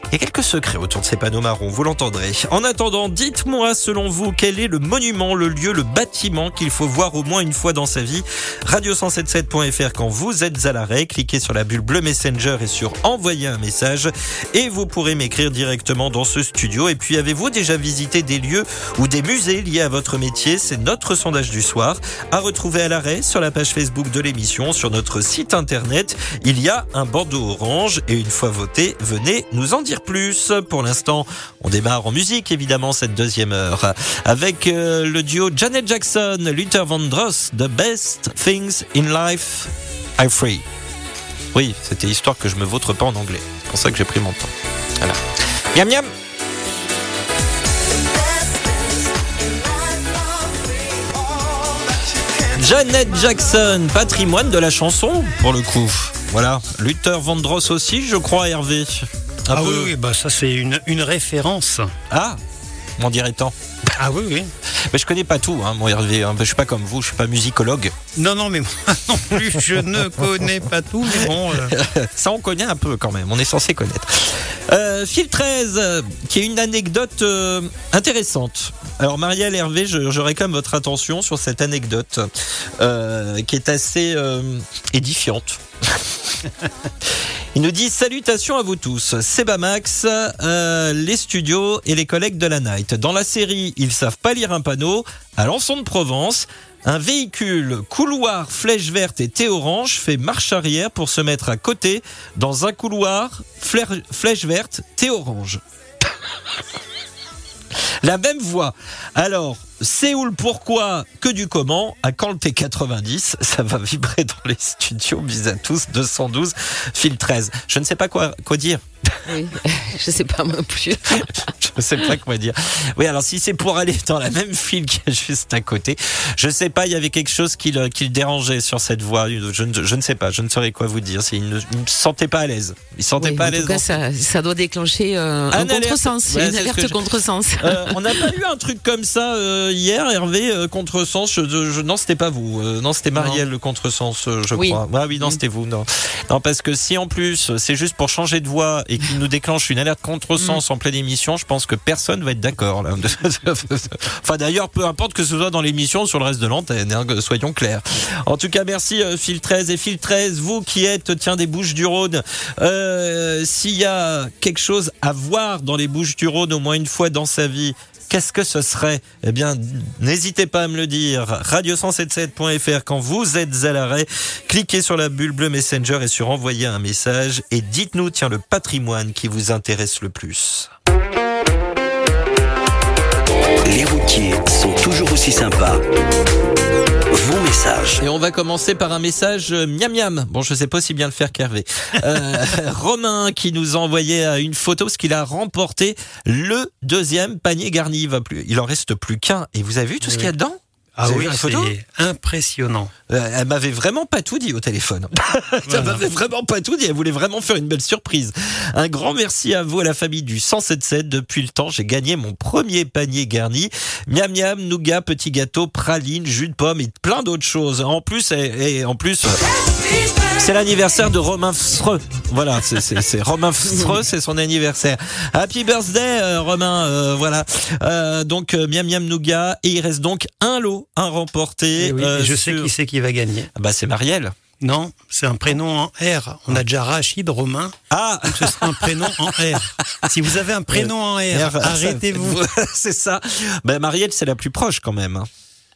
il y a quelques secrets autour de ces panneaux marrons, vous l'entendrez. En attendant, dites-moi selon vous quel est le monument, le lieu, le bâtiment qu'il faut voir au moins une fois dans sa vie. Radio177.fr quand vous êtes à l'arrêt, cliquez sur la bulle bleue Messenger et sur envoyer un message et vous pourrez m'écrire directement dans ce studio. Et puis avez-vous déjà visité des lieux ou des musées liés à votre métier? C'est notre sondage du soir à retrouver à l'arrêt sur la page Facebook de l'émission, sur notre site internet. Il y a un bandeau orange et une fois voté, venez nous en dire plus. Pour l'instant, on démarre en musique évidemment cette deuxième heure avec euh, le duo Janet Jackson, Luther Vandross, The Best Things in Life I'm Free. Oui, c'était histoire que je me vautre pas en anglais. C'est pour ça que j'ai pris mon temps. Voilà. Miam miam Janet Jackson, patrimoine de la chanson, pour le coup. Voilà. Luther Vandross aussi, je crois, Hervé. Un Ah peu- oui, oui, bah ça c'est une, une référence. Ah, m'en dirait-on. Ah oui, oui. Mais je connais pas tout, hein, mon Hervé. hein. Je suis pas comme vous, je suis pas musicologue. Non, non, mais moi non plus, je ne connais pas tout, mais bon. euh, Ça, on connaît un peu quand même. On est censé connaître. Euh, Phil 13, euh, qui est une anecdote euh, intéressante. Alors, Marielle Hervé, je, réclame votre attention sur cette anecdote euh, qui est assez édifiante. Il nous dit salutations à vous tous. Sebamax, euh, les studios et les collègues de la Night. Dans la série, ils savent pas lire un panneau. À Lançon de Provence, un véhicule couloir flèche verte et thé orange fait marche arrière pour se mettre à côté dans un couloir flèche verte thé orange. La même voix. Alors, le pourquoi que du comment À quand le T90 Ça va vibrer dans les studios. Bis à tous, 212, fil 13. Je ne sais pas quoi, quoi dire. Oui, je sais pas moi plus. je ne sais pas quoi dire. Oui, alors si c'est pour aller dans la même file qui est juste à côté, je sais pas, il y avait quelque chose qui le, qui le dérangeait sur cette voie. Je, ne- je ne sais pas, je ne saurais quoi vous dire. Il ne, il ne se sentait pas à l'aise. Il se sentait Oui, pas à en l'aise. tout cas, dans- ça, ça doit déclencher euh, Un un contresens, Ouais, une alerte je- contresens. Euh, on n'a pas eu un truc comme ça euh, hier, Hervé, euh, contresens. Je, je- non, c'était pas vous. Euh, non, c'était Marielle, le contresens, euh, je Oui. crois. Ah oui, non, Mm. c'était vous. Non. non, parce que si en plus c'est juste pour changer de voix et qu'il nous déclenche une alerte contresens en pleine émission, je pense que personne va être d'accord. enfin, d'ailleurs, peu importe que ce soit dans l'émission ou sur le reste de l'antenne, hein, soyons clairs. En tout cas, merci Phil 13 et Phil 13, vous qui êtes, tiens, des Bouches du Rhône. Euh, S'il y a quelque chose à voir dans les Bouches du Rhône au moins une fois dans sa vie, Qu'est-ce que ce serait? Eh bien, n'hésitez pas à me le dire. Radio177.fr quand vous êtes à l'arrêt. Cliquez sur la bulle bleue Messenger et sur envoyer un message et dites-nous, tiens, le patrimoine qui vous intéresse le plus. Les routiers sont toujours aussi sympas. Vos messages. Et on va commencer par un message euh, miam miam. Bon, je sais pas si bien le faire qu'Hervé. Euh, Romain qui nous a envoyé euh, une photo parce qu'il a remporté le deuxième panier garni. Il va plus, il en reste plus qu'un. Et vous avez vu tout ce qu'il y a dedans? Ah oui, c'est impressionnant. Euh, Elle m'avait vraiment pas tout dit au téléphone. Elle Voilà. m'avait vraiment pas tout dit. Elle voulait vraiment faire une belle surprise. Un grand merci à vous, à la famille du 177. Depuis le temps, j'ai gagné mon premier panier garni. Miam miam, nougat, petit gâteau, praline, jus de pomme et plein d'autres choses. En plus, et, et en plus, c'est l'anniversaire de Romain Fsreux. Voilà, c'est- Romain Fsreux, c'est son anniversaire. Happy birthday, euh, Romain. euh, voilà. Donc miam miam nougat et il reste donc un lot à remporter. Et oui, euh, et je sais qui c'est qui va gagner. Ah Bah c'est Marielle. Non, c'est un prénom en R. On a déjà Rachid, Romain. Ah Donc ce sera un prénom en R. Si vous avez un prénom en R, R, arrêtez-vous. c'est ça. Bah Marielle, c'est la plus proche quand même. hein.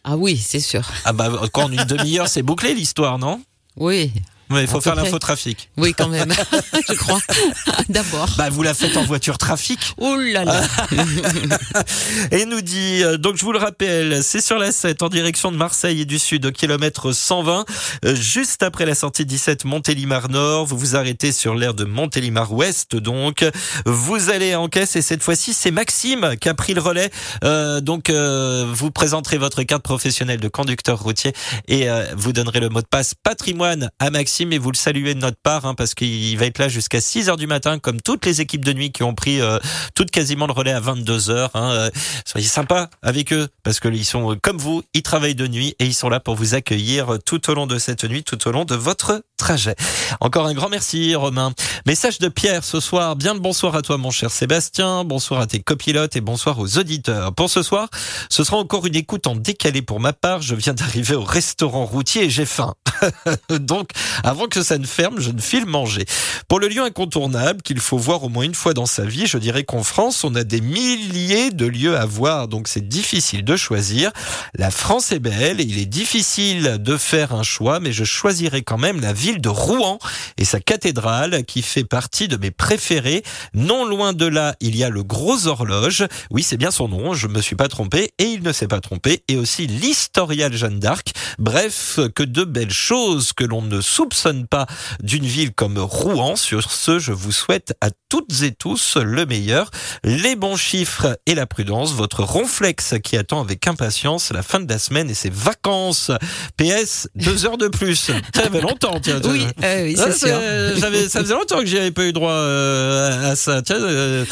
Ah oui, c'est sûr. Ah bah quand en une demi-heure, c'est bouclé l'histoire, non? Oui, Mais il faut faire l'infotrafic. oui quand même, je crois. D'abord. Bah vous la faites en voiture trafic. Oh là là. Et nous dit, euh, donc je vous le rappelle, c'est sur la 7 en direction de Marseille et du Sud au kilomètre 120, euh, juste après la sortie 17 Montélimar Nord. Vous vous arrêtez sur l'aire de Montélimar Ouest, donc vous allez en caisse et cette fois-ci c'est Maxime qui a pris le relais. Euh, donc euh, vous présenterez votre carte professionnelle de conducteur routier et euh, vous donnerez le mot de passe patrimoine à Maxime et vous le saluez de notre part hein, parce qu'il va être là jusqu'à 6 heures du matin comme toutes les équipes de nuit qui ont pris euh, toutes quasiment le relais à 22 heures. Hein, euh, soyez sympa avec eux parce que ils sont euh, comme vous, ils travaillent de nuit et ils sont là pour vous accueillir euh, tout au long de cette nuit, tout au long de votre trajet. Encore un grand merci Romain. Message de Pierre ce soir. Bien le bonsoir à toi mon cher Sébastien. Bonsoir à tes copilotes et bonsoir aux auditeurs. Pour ce soir, ce sera encore une écoute en décalé pour ma part. Je viens d'arriver au restaurant routier et j'ai faim. Donc, avant que ça ne ferme, je ne file manger. Pour le lieu incontournable qu'il faut voir au moins une fois dans sa vie, je dirais qu'en France, on a des milliers de lieux à voir, donc c'est difficile de choisir. La France est belle et il est difficile de faire un choix, mais je choisirai quand même la ville de Rouen et sa cathédrale qui fait partie de mes préférés. Non loin de là, il y a le Gros Horloge. Oui, c'est bien son nom, je me suis pas trompé et il ne s'est pas trompé. Et aussi l'Historial Jeanne d'Arc. Bref, que de belles choses que l'on ne soupçonne pas d'une ville comme Rouen. Sur ce, je vous souhaite à toutes et tous le meilleur, les bons chiffres et la prudence, votre ronflex qui attend avec impatience la fin de la semaine et ses vacances. PS, deux heures de plus. Ça fait longtemps, tiens. Oui, euh, oui, Ah, c'est sûr. ça faisait longtemps que j'y avais pas eu droit euh, à ça. Tiens, euh,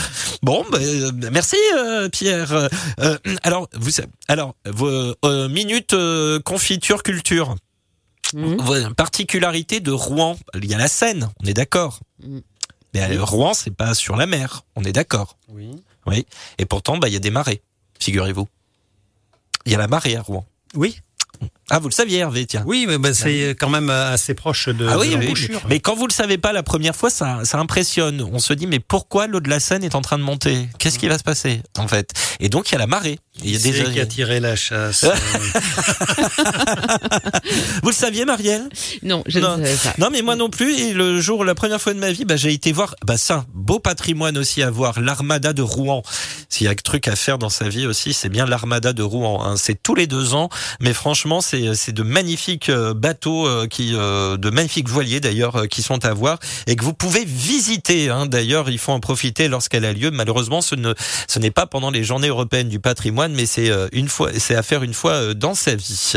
bon, bah, euh, merci Pierre. Alors, vous, alors, vos minutes confiture culture. Vos particularités de Rouen. Il y a la Seine, on est d'accord. Mhm. Mais euh, Rouen, c'est pas sur la mer, on est d'accord. Oui. Oui. Et pourtant, bah, il y a des marées, figurez-vous. Il y a la marée à Rouen. Oui. Ah, vous le saviez, Hervé, tiens. Oui, mais ben, c'est quand même assez proche de, Ah de oui, oui, l'embouchure. mais quand vous le savez pas la première fois, ça, ça impressionne. On se dit mais pourquoi l'eau de la Seine est en train de monter? Qu'est-ce qui va se passer en fait? Et donc il y a la marée. Il y a déjà. qui a tiré la chasse. Vous le saviez, Marielle? Non, je Non. ne savais pas. Non, mais moi non plus. Et le jour, la première fois de ma vie, bah, j'ai été voir. Bah ça, beau patrimoine aussi à voir. L'armada de Rouen. S'il y a un truc à faire dans sa vie aussi, c'est bien l'armada de Rouen. hein. C'est tous les deux ans, mais franchement, c'est c'est de magnifiques euh, bateaux euh, qui, euh, de magnifiques voiliers d'ailleurs, euh, qui sont à voir et que vous pouvez visiter. hein. D'ailleurs, il faut en profiter lorsqu'elle a lieu. Malheureusement, ce ne ce n'est pas pendant les Journées européennes du patrimoine, mais c'est euh, une fois, c'est à faire une fois euh, dans sa vie.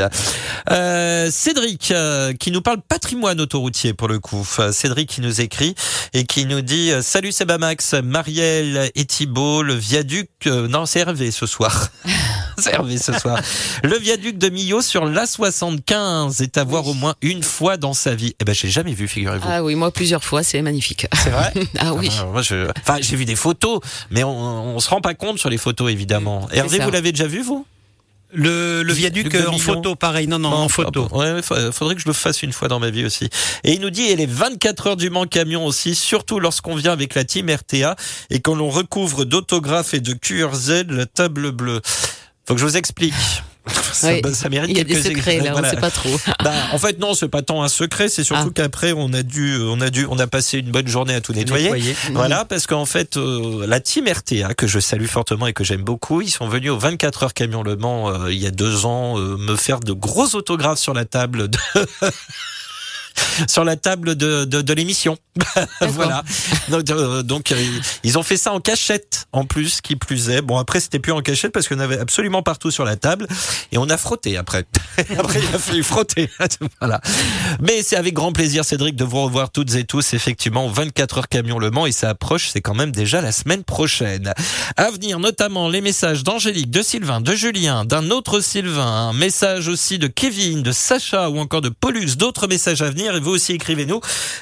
Euh, Cédric euh, qui nous parle patrimoine autoroutier pour le coup. Euh, Cédric qui nous écrit et qui nous dit euh, salut Sebamax, Marielle et Thibault, le viaduc. euh, non, c'est Hervé ce soir. ce soir. Le viaduc de Millau sur l'A75 est à voir au moins une fois dans sa vie. Eh ben, j'ai jamais vu, figurez-vous. Ah oui, moi plusieurs fois, c'est magnifique. C'est vrai Ah oui. Ah, moi, je- Enfin, j'ai vu des photos, mais on, on se rend pas compte sur les photos, évidemment. Hervé, ça. vous l'avez déjà vu, vous? Le, le viaduc euh, en photo, pareil. Non, non, en photo. Ouais, ouais, fa- faudrait que je le fasse une fois dans ma vie aussi. Et il nous dit, et les 24 heures du Mans Camion aussi, surtout lorsqu'on vient avec la team RTA et qu'on l'on recouvre d'autographes et de QRZ la table bleue. Faut que je vous explique. Ça, Oui. bah, ça mérite Il y a des secrets là, voilà. on sait pas trop. Bah, en fait, non, c'est pas tant un secret, c'est surtout Ah. qu'après, on a dû, on a dû, on a passé une bonne journée à tout nettoyer. Nettoyer. Voilà, parce qu'en fait, euh, la team RTA, que je salue fortement et que j'aime beaucoup, ils sont venus aux 24 heures camion Le Mans euh, il y a deux ans euh, me faire de gros autographes sur la table de... sur la table de, de, de l'émission. voilà. Donc, euh, donc, euh, ils ont fait ça en cachette, en plus, qui plus est. Bon, après, c'était plus en cachette parce qu'on avait absolument partout sur la table et on a frotté après. après, il a fallu frotter. voilà. Mais c'est avec grand plaisir, Cédric, de vous revoir toutes et tous, effectivement, 24 heures camion Le Mans et ça approche, c'est quand même déjà la semaine prochaine. À venir, notamment, les messages d'Angélique, de Sylvain, de Julien, d'un autre Sylvain, un message aussi de Kevin, de Sacha ou encore de Pollux, d'autres messages à venir et vous aussi écrivez-nous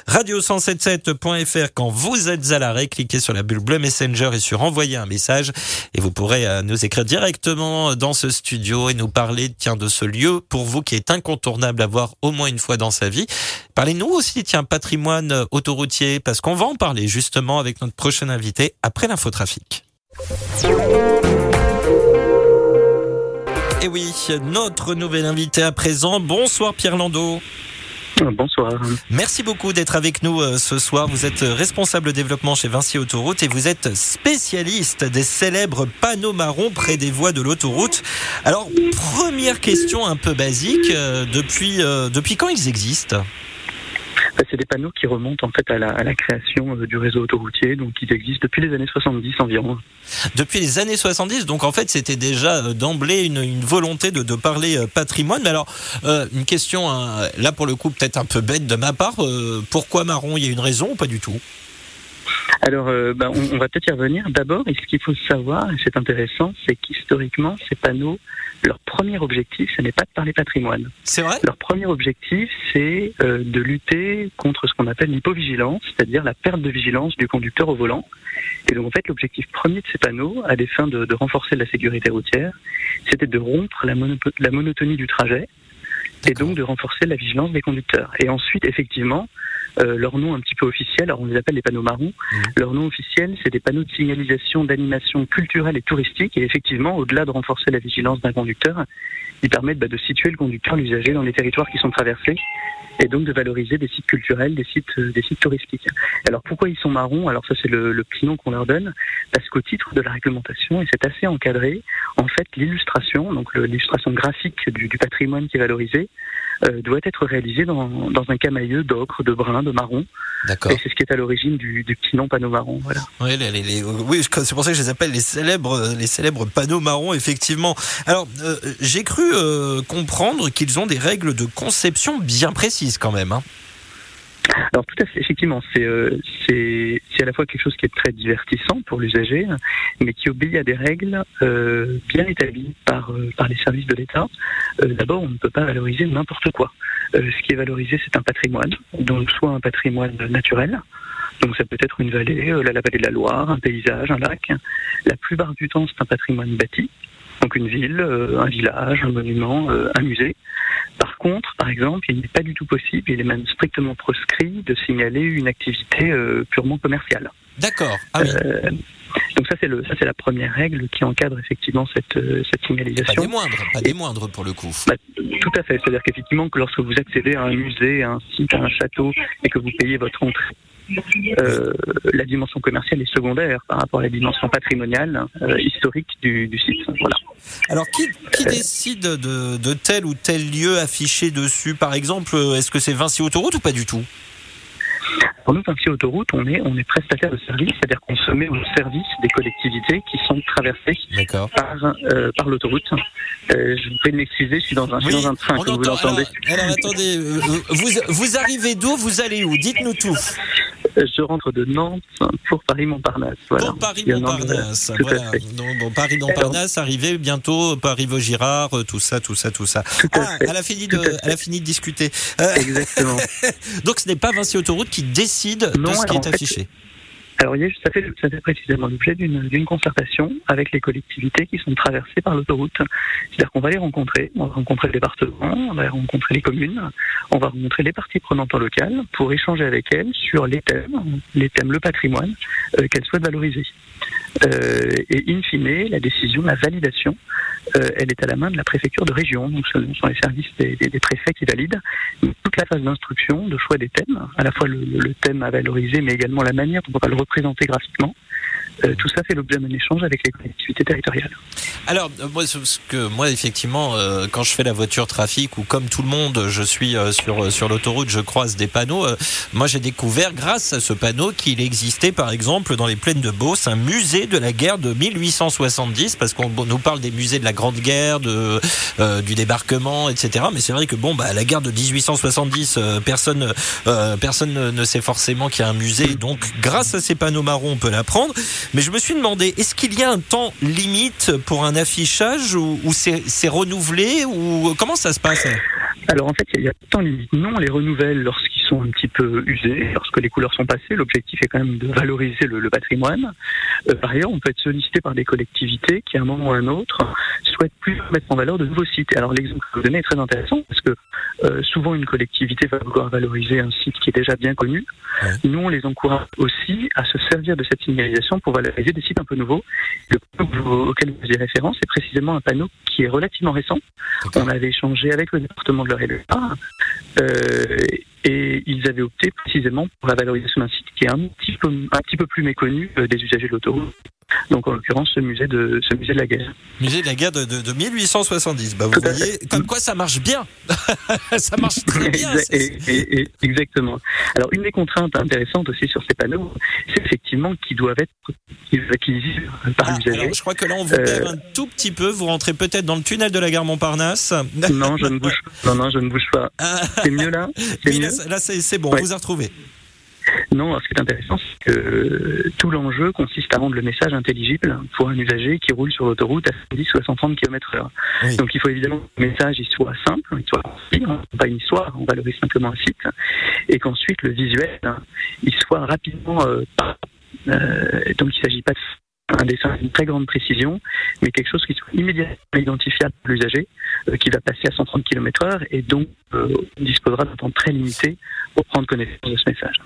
radio177.fr quand vous êtes à l'arrêt, cliquez sur la bulle bleue Messenger et sur envoyer un message et vous pourrez euh, nous écrire directement dans ce studio et nous parler tiens de ce lieu pour vous qui est incontournable à voir au moins une fois dans sa vie. Parlez-nous aussi tiens patrimoine autoroutier parce qu'on va en parler justement avec notre prochain invité après l'infotrafic. Et oui, notre nouvel invité à présent. Bonsoir Pierre Landau. Bonsoir. Merci beaucoup d'être avec nous euh, ce soir. Vous êtes euh, responsable développement chez Vinci Autoroute et vous êtes spécialiste des célèbres panneaux marrons près des voies de l'autoroute. Alors, première question un peu basique, euh, depuis, depuis quand ils existent? Bah, C'est des panneaux qui remontent en fait à la, à la création euh, du réseau autoroutier, donc ils existent depuis les années 70 environ. Depuis les années 70, donc en fait c'était déjà euh, d'emblée une, une volonté de, de parler euh, patrimoine. Mais alors, euh, une question, hein, là pour le coup peut-être un peu bête de ma part, euh, pourquoi marron Il y a une raison ou pas du tout? Alors, euh, bah, on, on va peut-être y revenir. D'abord, ce qu'il faut savoir, et c'est intéressant, c'est qu'historiquement, ces panneaux, leur premier objectif, ce n'est pas de parler patrimoine. C'est vrai Leur premier objectif, c'est euh, de lutter contre ce qu'on appelle l'hypovigilance, c'est-à-dire la perte de vigilance du conducteur au volant. Et donc, en fait, l'objectif premier de ces panneaux, à des fins de, de renforcer la sécurité routière, c'était de rompre la, mono- la monotonie du trajet et donc de renforcer la vigilance des conducteurs. Et ensuite, effectivement, euh, leur nom un petit peu officiel, alors on les appelle les panneaux marrons, Mhm. leur nom officiel, c'est des panneaux de signalisation d'animation culturelle et touristique. Et effectivement, au-delà de renforcer la vigilance d'un conducteur, ils permettent bah, de situer le conducteur, l'usager, dans les territoires qui sont traversés et donc de valoriser des sites culturels, des sites, euh, des sites touristiques. Alors pourquoi ils sont marrons? Alors ça c'est le, le petit nom qu'on leur donne, parce qu'au titre de la réglementation, et c'est assez encadré, en fait l'illustration, donc l'illustration graphique du, du patrimoine qui est valorisé, euh, doit être réalisée dans, dans un camailleux d'ocre, de brun, de marron, D'accord. et c'est ce qui est à l'origine du, du petit nom panneau marron. Voilà. Oui, les, les- les- oui, c'est pour ça que je les appelle les célèbres, les célèbres panneaux marrons, effectivement. Alors, euh, j'ai cru euh, comprendre qu'ils ont des règles de conception bien précises quand même. Hein. Alors tout à fait, effectivement, c'est euh, c'est à la fois quelque chose qui est très divertissant pour l'usager, mais qui obéit à des règles euh, bien établies par euh, par les services de l'État. Euh, D'abord, on ne peut pas valoriser n'importe quoi. Euh, ce qui est valorisé, c'est un patrimoine, donc soit un patrimoine naturel. Donc ça peut être une vallée, euh, la, vallée de la Loire, un paysage, un lac. La plupart du temps, c'est un patrimoine bâti, donc une ville, un village, un monument, un musée. Par contre, par exemple, il n'est pas du tout possible, il est même strictement proscrit de signaler une activité euh, purement commerciale. D'accord. Ah oui. Euh, donc ça c'est le ça c'est la première règle qui encadre effectivement cette euh, cette Pas signalisation. des moindres, pas des moindres pour le coup. Bah, tout à fait, c'est-à-dire qu'effectivement que lorsque vous accédez à un musée, à un site, à un château et que vous payez votre entrée euh, la dimension commerciale est secondaire par rapport à la dimension patrimoniale euh, historique du, du site. Voilà. Alors, qui, qui décide de, de tel ou tel lieu affiché dessus? Par exemple, est-ce que c'est Vinci Autoroute ou pas du tout? Pour nous, Vinci Autoroute, on est, on est prestataire de service, c'est-à-dire qu'on se met au service des collectivités qui sont traversées par, euh, par l'autoroute. Euh, je vous prie de m'excuser, je suis dans un, Oui, dans un train, vous entend. l'entendez. Alors, alors, attendez, euh, vous, vous arrivez d'où? Vous allez où? Dites-nous tout. Euh, Je rentre de Nantes pour Paris-Montparnasse. Voilà. Pour Paris-Montparnasse. Voilà. bon, Paris-Montparnasse, arrivé bientôt, Paris-Vaugirard, euh, tout ça, tout ça, tout ça. Tout Ah, elle a fini de, à fait. elle a fini de discuter. Euh, Exactement. donc, ce n'est pas Vinci Autoroute qui décide Non, de ce qui est fait, affiché. Alors, il y a, ça, fait, ça fait précisément l'objet d'une d'une concertation avec les collectivités qui sont traversées par l'autoroute. C'est-à-dire qu'on va les rencontrer, on va rencontrer le département, on va rencontrer les communes, on va rencontrer les parties prenantes en local pour échanger avec elles sur les thèmes, les thèmes, le patrimoine euh, qu'elles souhaitent valoriser. Euh, et in fine, la décision, la validation, euh, elle est à la main de la préfecture de région. Donc, ce sont les services des, préfets qui valident toute la phase d'instruction, de choix des thèmes, à la fois le, le thème à valoriser, mais également la manière dont on va le représenter graphiquement. Euh, tout ça fait l'objet d'un échange avec les collectivités territoriales. Alors, euh, moi, ce que moi, effectivement, euh, quand je fais la voiture trafic ou comme tout le monde, je suis euh, sur sur l'autoroute, je croise des panneaux. euh, moi, j'ai découvert, grâce à ce panneau, qu'il existait, par exemple, dans les plaines de Beauce, un musée de la guerre de 1870, parce qu'on nous parle des musées de la Grande Guerre, de euh, du débarquement, etc. Mais c'est vrai que bon, bah, la guerre de 1870, euh, personne euh, personne ne, ne sait forcément qu'il y a un musée. Donc, grâce à ces panneaux marrons, on peut l'apprendre. Mais je me suis demandé, est-ce qu'il y a un temps limite pour un affichage ou, c'est renouvelé ou comment ça se passe? Alors en fait, il y a de temps limite. Non, on les renouvelle lorsqu'ils sont un petit peu usés, lorsque les couleurs sont passées. L'objectif est quand même de valoriser le, le patrimoine. Euh, par ailleurs, on peut être sollicité par des collectivités qui, à un moment ou à un autre, souhaitent plus mettre en valeur de nouveaux sites. Alors l'exemple que vous donnez est très intéressant parce que euh, souvent une collectivité va vouloir valoriser un site qui est déjà bien connu. Ouais. Nous, on les encourage aussi à se servir de cette signalisation pour valoriser des sites un peu nouveaux. Le panneau auquel vous faisiez référence est précisément un panneau qui est relativement récent. On avait échangé avec le département de leur élu euh, et ils avaient opté précisément pour la valorisation d'un site qui est un petit peu, un petit peu plus méconnu euh, des usagers de l'autoroute. Donc en l'occurrence ce musée de ce musée de la guerre. Musée de la guerre de, de, de 1870. Bah, vous voyez, comme quoi ça marche bien. ça marche très bien. Exa- c'est- et- et- et- exactement. Alors une des contraintes intéressantes aussi sur ces panneaux, c'est effectivement qu'ils doivent être acquisibles par Ah, l'usager. je crois que là, on vous Euh, perd un tout petit peu. Vous rentrez peut-être dans le tunnel de la gare Montparnasse. Non, je ne bouge pas. Non, non, je ne bouge pas. Ah, C'est mieux là? C'est oui, mieux? là, c'est bon, Ouais. on vous a retrouvé. Non, ce qui est intéressant, c'est que euh, tout l'enjeu consiste à rendre le message intelligible pour un usager qui roule sur l'autoroute à 110 ou à 130 km heure. Oui. Donc il faut évidemment que le message il soit simple, il soit concis, hein, pas une histoire, on valorise simplement un site, et qu'ensuite le visuel, hein, il soit rapidement... euh, euh, donc il ne s'agit pas de un dessin d'une très grande précision, mais quelque chose qui soit immédiatement identifiable pour l'usager, euh, qui va passer à 130 km heure, et donc euh, disposera d'un temps très limité pour prendre connaissance de ce message.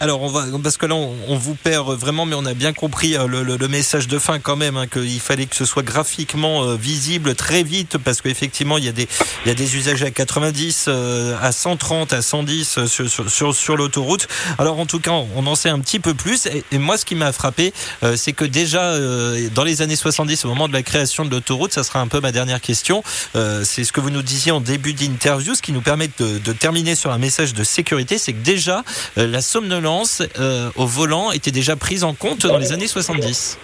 Alors, on va, parce que là, on, on vous perd vraiment, mais on a bien compris euh, le, message de fin quand même, hein, qu'il fallait que ce soit graphiquement visible très vite, parce qu'effectivement, il y a des, il y a des usagers à 90, euh, à 130, à 110 euh, sur, sur, l'autoroute. Alors, en tout cas, on en sait un petit peu plus. Et, moi, ce qui m'a frappé, c'est que déjà, euh, dans les années 70, au moment de la création de l'autoroute, ça sera un peu ma dernière question. Euh, c'est ce que vous nous disiez en début d'interview, ce qui nous permet de, de terminer sur un message de sécurité, c'est que déjà, euh, la somnolence au volant était déjà prise en compte dans les années 70.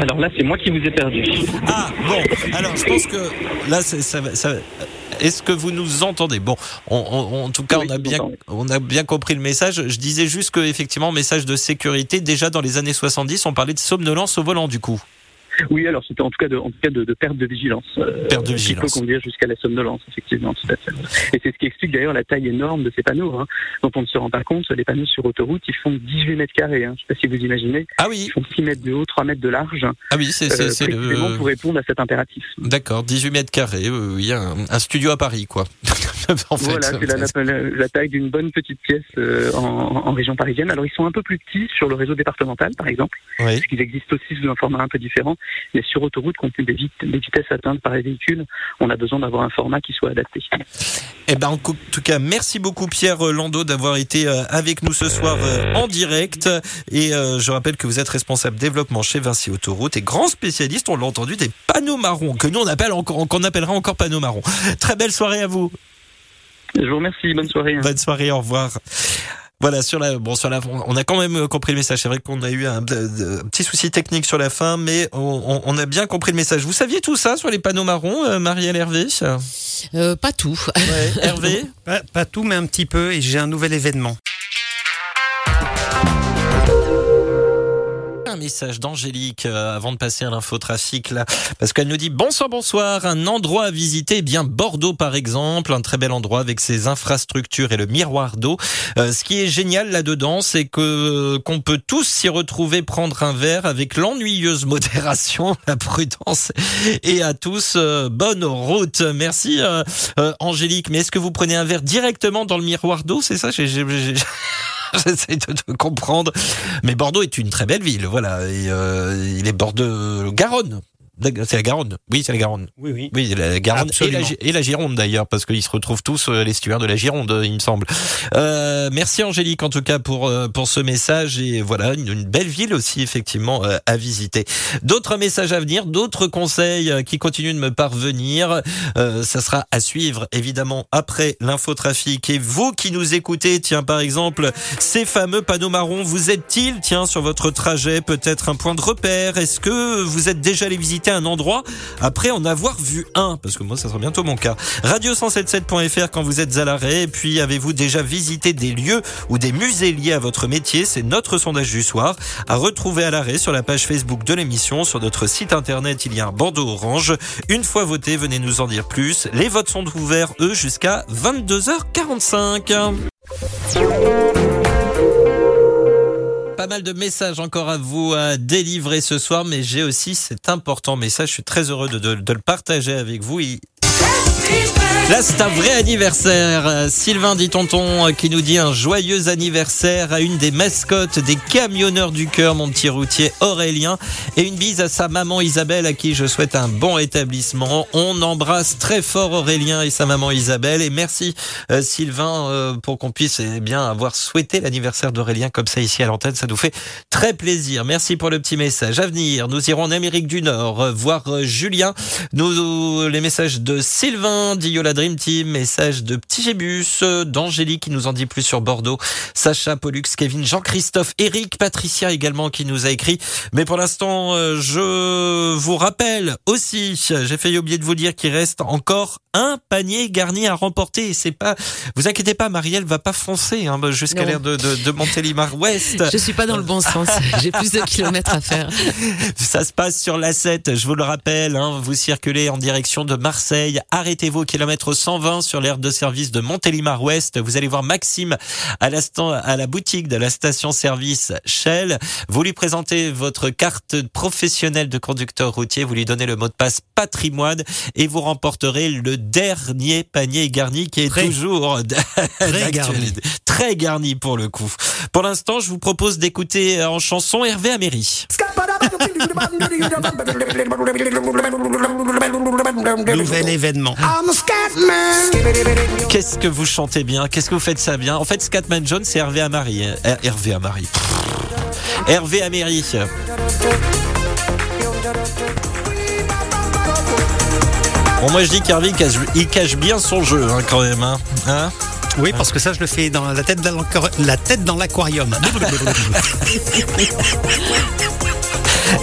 Alors là, c'est moi qui vous ai perdu. Ah, bon, alors je pense que là, ça, va- ça, est-ce que vous nous entendez? Bon, on- on- en tout cas, Oui, on, a bien, on a bien compris le message. Je disais juste que, effectivement, message de sécurité, déjà dans les années 70, on parlait de somnolence au volant, du coup. Oui, alors c'était en tout cas de, en tout cas de, de perte de vigilance. euh, Perte de Qui vigilance. peut conduire jusqu'à la somnolence, effectivement, tout à fait. Et c'est ce qui explique d'ailleurs la taille énorme de ces panneaux, hein, dont on ne se rend pas compte. Les panneaux sur autoroute, ils font 18 mètres carrés. Hein. Je ne sais pas si vous imaginez. Ah Ils oui, font 6 mètres de haut, 3 mètres de large, ah oui, c'est c'est- euh, le. pour répondre à cet impératif. D'accord, 18 mètres carrés. euh, Il y a un, un studio à Paris, quoi. en fait. Voilà, c'est la, la- la taille d'une bonne petite pièce euh, en, en région parisienne. Alors ils sont un peu plus petits sur le réseau départemental, par exemple, Oui. parce qu'ils existent aussi sous un format un peu différent. Mais sur autoroute, compte tenu des, vit- des vitesses atteintes par les véhicules, on a besoin d'avoir un format qui soit adapté. Eh ben, en tout cas, merci beaucoup Pierre euh, Landau d'avoir été euh, avec nous ce soir euh, en direct. Et je rappelle que vous êtes responsable développement chez Vinci Autoroute et grand spécialiste, on l'a entendu, des panneaux marrons que nous on appelle encore, qu'on appellera encore panneaux marrons. Très belle soirée à vous. Je vous remercie, bonne soirée. hein. Bonne soirée, au revoir. Voilà, sur la, bon, sur la, on a quand même compris le message. C'est vrai qu'on a eu un, un petit souci technique sur la fin, mais on, on- on a bien compris le message. Vous saviez tout ça sur les panneaux marrons, euh, Marielle Hervé? Euh, pas tout. Hervé? Pas, pas tout, mais un petit peu, et j'ai un nouvel événement. Message d'Angélique euh, avant de passer à l'infotrafic là, parce qu'elle nous dit bonsoir bonsoir, un endroit à visiter, eh bien Bordeaux par exemple, un très bel endroit avec ses infrastructures et le miroir d'eau. Euh, ce qui est génial là-dedans, c'est que qu'on peut tous s'y retrouver prendre un verre avec l'ennuyeuse modération, la prudence et à tous euh, bonne route. Merci euh, euh, Angélique. Mais est-ce que vous prenez un verre directement dans le miroir d'eau? C'est ça? J'ai- j'ai- j'ai- J'essaie de, de comprendre. Mais Bordeaux est une très belle ville, voilà. Et, euh, il est bord de Garonne. C'est la Garonne. Oui, c'est la Garonne. Oui, oui. Oui, la Garonne et la, et Gironde d'ailleurs, parce qu'ils se retrouvent tous euh, l'estuaire de la Gironde, il me semble. Euh, merci Angélique en tout cas pour euh, pour ce message et voilà une, une belle ville aussi effectivement euh, à visiter. D'autres messages à venir, d'autres conseils euh, qui continuent de me parvenir. Euh, ça sera à suivre évidemment après l'infotrafic. Et vous qui nous écoutez, tiens par exemple ces fameux panneaux marrons, vous êtes-ils tiens sur votre trajet peut-être un point de repère? Est-ce que vous êtes déjà allé visiter un endroit après en avoir vu un Parce que moi ça sera bientôt mon cas. Radio177.fr quand vous êtes à l'arrêt. Et puis avez-vous déjà visité des lieux ou des musées liés à votre métier? C'est notre sondage du soir à retrouver à l'arrêt sur la page Facebook de l'émission. Sur notre site internet, il y a un bandeau orange. Une fois voté, venez nous en dire plus. Les votes sont ouverts, eux, jusqu'à 22h45. Pas mal de messages encore à vous à délivrer ce soir, mais j'ai aussi cet important message. Je suis très heureux de, le partager avec vous. Là, c'est un vrai anniversaire. Euh, Sylvain dit tonton euh, qui nous dit un joyeux anniversaire à une des mascottes des camionneurs du cœur, mon petit routier Aurélien. Et une bise à sa maman Isabelle à qui je souhaite un bon rétablissement. On embrasse très fort Aurélien et sa maman Isabelle. Et merci euh, Sylvain pour qu'on puisse eh bien avoir souhaité l'anniversaire d'Aurélien comme ça ici à l'antenne. Ça nous fait très plaisir. Merci pour le petit message. À venir, nous irons en Amérique du Nord voir Julien. Nous, les messages de Sylvain, d'Iola Dream Team, message de Petit Gébus, euh, d'Angélique qui nous en dit plus sur Bordeaux, Sacha, Pollux, Kevin, Jean-Christophe, Eric, Patricia également qui nous a écrit. Mais pour l'instant, euh, je vous rappelle aussi, j'ai failli oublier de vous dire qu'il reste encore un panier garni à remporter. C'est pas, vous inquiétez pas, Marielle va pas foncer hein, jusqu'à l'air de, de, de Montélimar Ouest. Je suis pas dans le bon sens. J'ai plus de kilomètres à faire. Ça se passe sur la 7, je vous le rappelle, hein, vous circulez en direction de Marseille, arrêtez-vous au kilomètre 120 sur l'aire de service de Montélimar Ouest, vous allez voir Maxime à la, à la boutique de la station-service Shell, vous lui présentez votre carte professionnelle de conducteur routier, vous lui donnez le mot de passe patrimoine et vous remporterez le dernier panier garni qui est Très- toujours Très garni. d'actualité. Très garni pour le coup. Pour l'instant, je vous propose d'écouter en chanson Hervé Améry. Nouvel événement. Qu'est-ce que vous chantez bien? Qu'est-ce que vous faites ça bien? En fait, Scatman John, c'est Hervé Amary. Euh, Hervé Amary. Hervé Améry. Bon, moi je dis qu'Hervé il cache, il cache bien son jeu hein, quand même. Hein Hein? Oui, parce que ça, je le fais dans la tête dans l'aquar- la tête dans l'aquarium.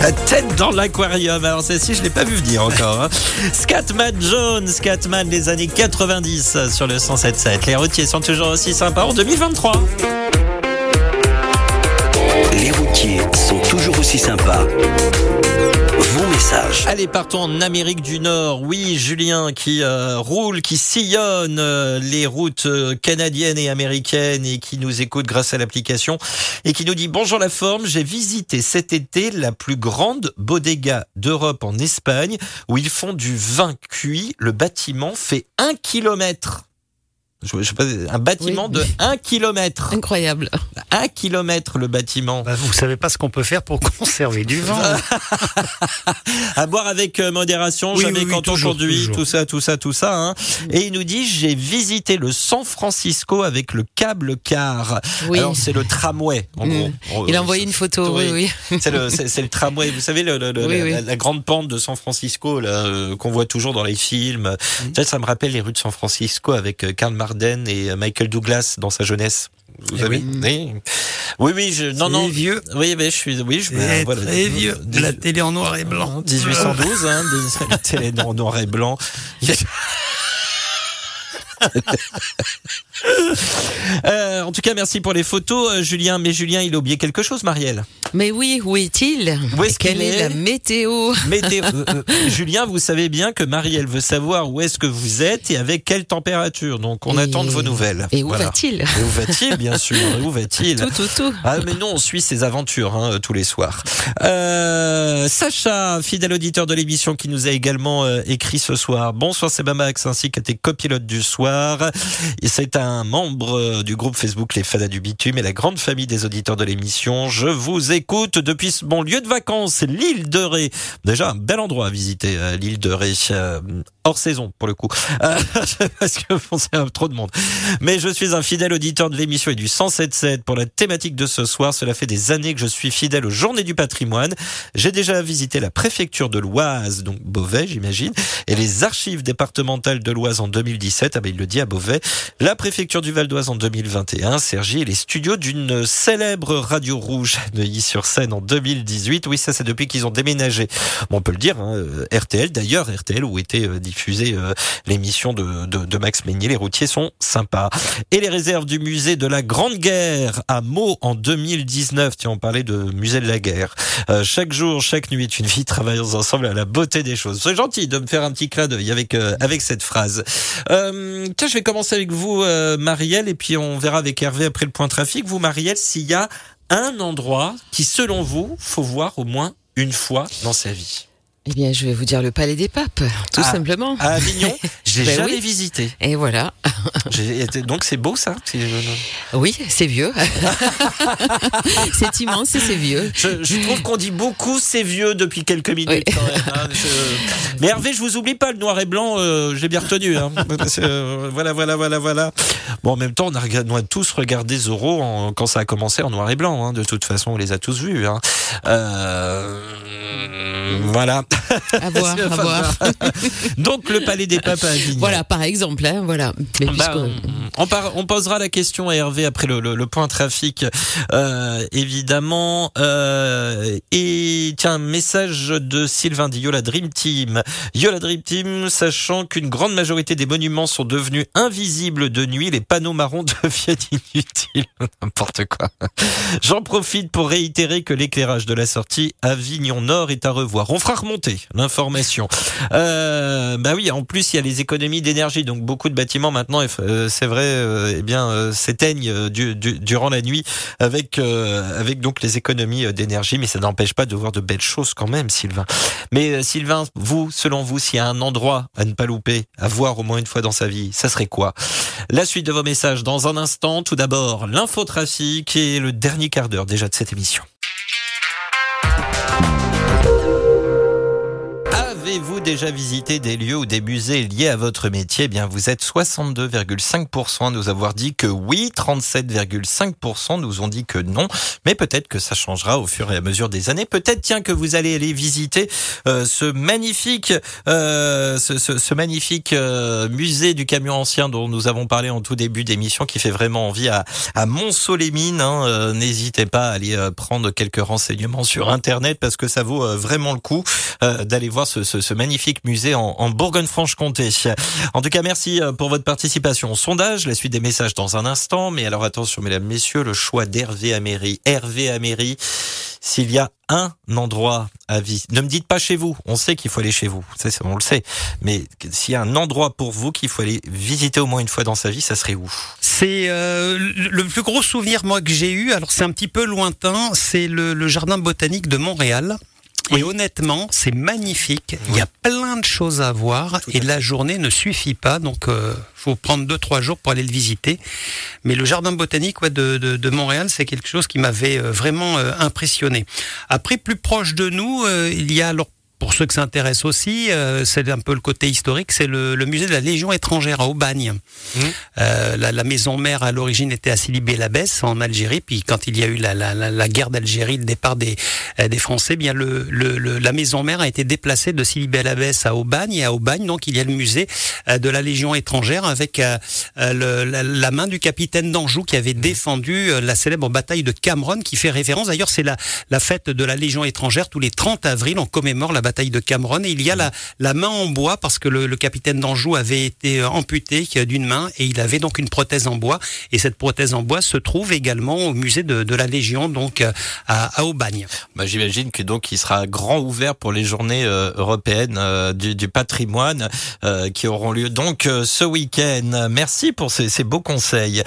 La tête dans l'aquarium. Alors celle-ci, je l'ai pas vu venir encore. Hein. Scatman John, Scatman des années 90 sur le 107.7. Les routiers sont toujours aussi sympas en 2023. Les routiers sont toujours aussi sympas. Allez, partons en Amérique du Nord. Oui, Julien qui euh, roule, qui sillonne euh, les routes euh, canadiennes et américaines et qui nous écoute grâce à l'application et qui nous dit bonjour la forme. J'ai visité cet été la plus grande bodega d'Europe en Espagne où ils font du vin cuit. Le bâtiment fait un kilomètre. Je, je sais pas, un bâtiment Oui. de 1 km. Incroyable. 1 km le bâtiment. Bah, vous savez pas ce qu'on peut faire pour conserver du vent. À boire avec euh, modération, Oui, jamais oui, quand toujours. tout ça, tout ça, tout ça. hein. Et il nous dit, j'ai visité le San Francisco avec le câble car. Oui. Alors c'est le tramway, en Mm. gros. Il a envoyé une photo, oui, oui. C'est le, le tramway. Vous savez, le, le- le- Oui, la, oui. la- la grande pente de San Francisco, là, euh, qu'on voit toujours dans les films. Mm. Ça, ça me rappelle les rues de San Francisco avec euh, Karl Marden et euh, Michael Douglas dans sa jeunesse. Vous Eh savez oui. oui. je, non, non. vieux. Oui, mais je suis, oui, je, voilà. très vieux. Dix- La télé en noir et blanc. 1812, hein, des la télé en noir et blanc. Euh, en tout cas, merci pour les photos, euh, Julien. Mais Julien, il a oublié quelque chose, Marielle. Mais oui, où est-il Où est-ce Quelle est, est la météo Météo- euh, Julien, vous savez bien que Marielle veut savoir où est-ce que vous êtes et avec quelle température. Donc, on Et- attend de vos nouvelles. Et où Voilà. va-t-il Et où va-t-il, bien sûr Et Où va-t-il Tout, tout, tout. Ah mais non, on suit ses aventures hein, tous les soirs. Euh, Sacha, fidèle auditeur de l'émission qui nous a également écrit ce soir. Bonsoir Sebamax ainsi qu'à tes copilotes du soir. C'est un membre euh, du groupe Facebook Les Fadas du Bitume et la grande famille des auditeurs de l'émission. Je vous écoute depuis mon lieu de vacances, l'île de Ré. Déjà un bel endroit à visiter, euh, l'île de Ré. euh, hors saison pour le coup. Parce que bon, c'est trop de monde. Mais je suis un fidèle auditeur de l'émission et du 107.7 pour la thématique de ce soir. Cela fait des années que je suis fidèle aux Journées du patrimoine. J'ai déjà visité la préfecture de l'Oise, donc Beauvais, j'imagine, et les archives départementales de l'Oise en 2017. Ah ben, le dit à Beauvais. La préfecture du Val d'Oise en 2021. Sergi et les studios d'une célèbre radio rouge à Neuilly-sur-Seine en 2018. Oui, ça, c'est depuis qu'ils ont déménagé. Bon, on peut le dire, hein, euh, RTL. D'ailleurs, RTL où était euh, diffusée euh, l'émission de, de, de Max Meignier. Les routiers sont sympas. Et les réserves du musée de la Grande Guerre à Meaux en 2019. Tiens, on parlait de musée de la guerre. Euh, chaque jour, chaque nuit est une vie. Travaillons ensemble à la beauté des choses. C'est gentil de me faire un petit clin d'œil avec euh, avec cette phrase. Euh, tiens, je vais commencer avec vous, euh, Marielle, et puis on verra avec Hervé après le point trafic. Vous, Marielle, s'il y a un endroit qui, selon vous, faut voir au moins une fois dans sa vie. Eh bien, je vais vous dire le Palais des Papes, tout Ah. simplement. À Avignon, j'ai Ben jamais oui. visité. Et voilà. Été- Donc c'est beau ça. Oui, c'est vieux. c'est immense et c'est vieux. Je, je trouve qu'on dit beaucoup c'est vieux depuis quelques minutes Oui. quand même. hein. Je- Mais Hervé, je vous oublie pas le noir et blanc, euh, j'ai bien retenu. Hein. Euh, voilà, voilà, voilà, voilà. Bon, en même temps, on a, on a tous regardé Zorro en- quand ça a commencé en noir et blanc. hein. De toute façon, on les a tous vus. Euh, voilà. À voir, à voir. Donc le Palais des Papes à Avignon. Voilà, par exemple, hein, voilà. Mais Bah, on, par- on posera la question à Hervé après le, le- le point trafic, euh, évidemment. Euh, et tiens, message de Sylvain dit Yola Dream Team. Yola Dream Team, sachant qu'une grande majorité des monuments sont devenus invisibles de nuit, les panneaux marrons deviennent inutiles. N'importe quoi. J'en profite pour réitérer que l'éclairage de la sortie Avignon Nord est à revoir. On fera remonter l'information. Euh, bah oui, en plus il y a les économies d'énergie, donc beaucoup de bâtiments maintenant, euh, c'est vrai, euh, eh bien euh, s'éteignent du- du- durant la nuit avec euh, avec donc les économies d'énergie, mais ça n'empêche pas de voir de belles choses quand même, Sylvain. Mais Sylvain, vous, selon vous, s'il y a un endroit à ne pas louper, à voir au moins une fois dans sa vie, ça serait quoi? La suite de vos messages dans un instant. Tout d'abord, l'infotrafic et le dernier quart d'heure déjà de cette émission. Avez-vous déjà visité des lieux ou des musées liés à votre métier? Eh bien, vous êtes 62,5% à nous avoir dit que oui, 37,5% nous ont dit que non. Mais peut-être que ça changera au fur et à mesure des années. Peut-être, tiens, que vous allez aller visiter euh, ce magnifique, euh, ce, ce- ce magnifique euh, musée du camion ancien dont nous avons parlé en tout début d'émission, qui fait vraiment envie à, à Mont-Solémine. hein. Euh, N'hésitez pas à aller euh, prendre quelques renseignements sur Internet parce que ça vaut euh, vraiment le coup d'aller voir ce, ce- ce magnifique musée en, Bourgogne-Franche-Comté. En tout cas, merci euh, pour votre participation au sondage. La suite des messages dans un instant. Mais alors attention, mesdames, messieurs, le choix d'Hervé Améry. Hervé Améry, s'il y a un endroit à visiter, ne me dites pas chez vous. On sait qu'il faut aller chez vous. On le sait. Mais s'il y a un endroit pour vous qu'il faut aller visiter au moins une fois dans sa vie, ça serait où? C'est euh, le plus gros souvenir que j'ai eu. Alors c'est un petit peu lointain. C'est le jardin botanique de Montréal. Et honnêtement, c'est magnifique. Il y a plein de choses à voir et la journée ne suffit pas. Donc, euh, faut prendre deux trois jours pour aller le visiter. Mais le jardin botanique ouais, de, de, de Montréal, c'est quelque chose qui m'avait euh, vraiment euh, impressionné. Après, plus proche de nous, euh, il y a alors pour ceux que ça intéresse aussi, euh, c'est un peu le côté historique, c'est le, le musée de la Légion étrangère à Aubagne. Mmh. Euh, la, la maison mère à l'origine était à Abbès en Algérie, puis quand il y a eu la, la, la, guerre d'Algérie, le départ des, euh, des Français, bien le, le, le- la maison mère a été déplacée de Abbès à Aubagne, et à Aubagne donc il y a le musée euh, de la Légion étrangère avec euh, euh, le- la, la main du capitaine d'Anjou qui avait défendu euh, la célèbre bataille de Cameron, qui fait référence. D'ailleurs, c'est la, la fête de la Légion étrangère tous les 30 avril. On commémore la bataille de Cameron et il y a la, main en bois parce que le, capitaine d'Anjou avait été euh, amputé euh, d'une main et il avait donc une prothèse en bois. Et cette prothèse en bois se trouve également au musée de, la Légion, donc euh, à, Aubagne. Bah, J'imagine que donc il sera grand ouvert pour les journées européennes du, patrimoine qui auront lieu donc ce week-end. Merci pour ces, beaux conseils.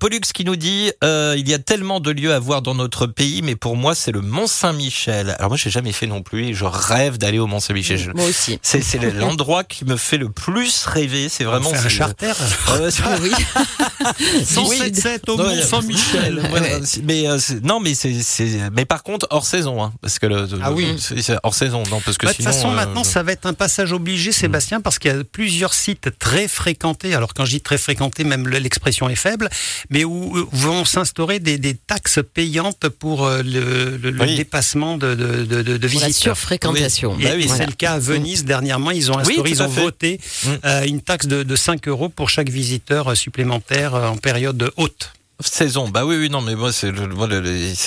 Pollux qui nous dit il y a tellement de lieux à voir dans notre pays, mais pour moi c'est le Mont Saint-Michel. Alors moi j'ai jamais fait non plus je rêve d'aller au Mont Saint-Michel. Je- Moi aussi. C'est l'endroit qui me fait le plus rêver. C'est vraiment fait un charter. Euh, Ah oui. 107 au Non, Mont mais- euh, non, mais c'est, mais par contre hors saison, hein, parce que le, Ah oui. hors saison, non, parce que Bah, de toute façon, euh, maintenant, ça va être un passage obligé, Sébastien, parce qu'il y a plusieurs sites très fréquentés. Alors, quand je dis très fréquentés, même le- l'expression est faible, mais où, vont s'instaurer des, des taxes payantes pour euh, le, le- le Oui. dépassement de, de, de, de Pour la visiteurs. Et, Bah oui, et Voilà. c'est le cas à Venise. Dernièrement, ils ont instauré, ils ont voté Mm. euh, une taxe de, de 5 euros pour chaque visiteur supplémentaire euh, en période haute. Saison, bah oui, oui, non, mais moi, c'est,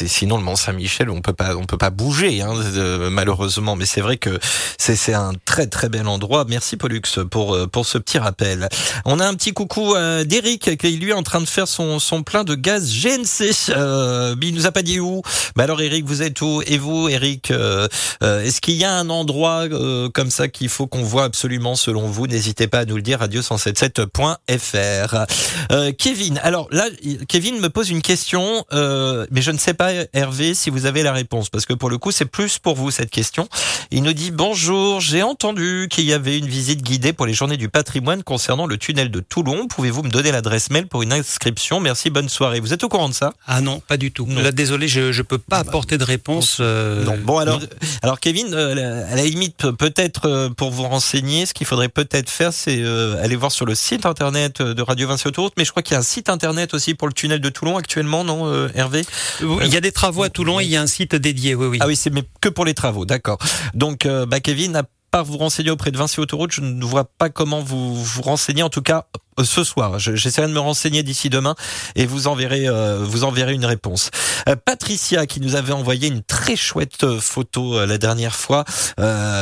sinon le Mont Saint-Michel, on peut pas, on peut pas bouger, hein, euh, malheureusement. Mais c'est vrai que c'est, c'est un très, très bel endroit. Merci Pollux pour, euh, pour ce petit rappel. On a un petit coucou euh, d'Eric qui lui est en train de faire son, son plein de gaz GNC. Euh, mais il nous a pas dit où. Bah alors Eric, vous êtes où? Et vous, Eric, euh, euh, est-ce qu'il y a un endroit euh, comme ça qu'il faut qu'on voit absolument selon vous? N'hésitez pas à nous le dire. Radio177.fr. Euh, Kevin, alors là, Kevin me pose une question, euh, mais je ne sais pas, Hervé, si vous avez la réponse, parce que pour le coup, c'est plus pour vous cette question. Il nous dit bonjour, j'ai entendu qu'il y avait une visite guidée pour les Journées du Patrimoine concernant le tunnel de Toulon. Pouvez-vous me donner l'adresse mail pour une inscription? Merci, bonne soirée. Vous êtes au courant de ça? Ah non, pas du tout. Non. Là, désolé, je ne peux pas apporter de réponse. euh, Non. Bon alors, non. alors Kevin, euh, à la limite, pe- peut-être euh, pour vous renseigner, ce qu'il faudrait peut-être faire, c'est aller voir sur le site internet de Radio Vinci Autoroute. Mais je crois qu'il y a un site internet aussi pour le tunnel de Toulon actuellement, non, euh, Hervé Oui, Il y a des travaux à Toulon, et il y a un site dédié, oui, oui. Ah oui, c'est mais que pour les travaux, d'accord. Donc, euh, bah, Kevin, part vous renseigner auprès de Vinci Autoroute, je ne vois pas comment vous vous renseigner, en tout cas euh, ce soir. Je- J'essaierai de me renseigner d'ici demain et vous enverrez, euh, vous enverrez une réponse. Euh, Patricia qui nous avait envoyé une très chouette photo la dernière fois.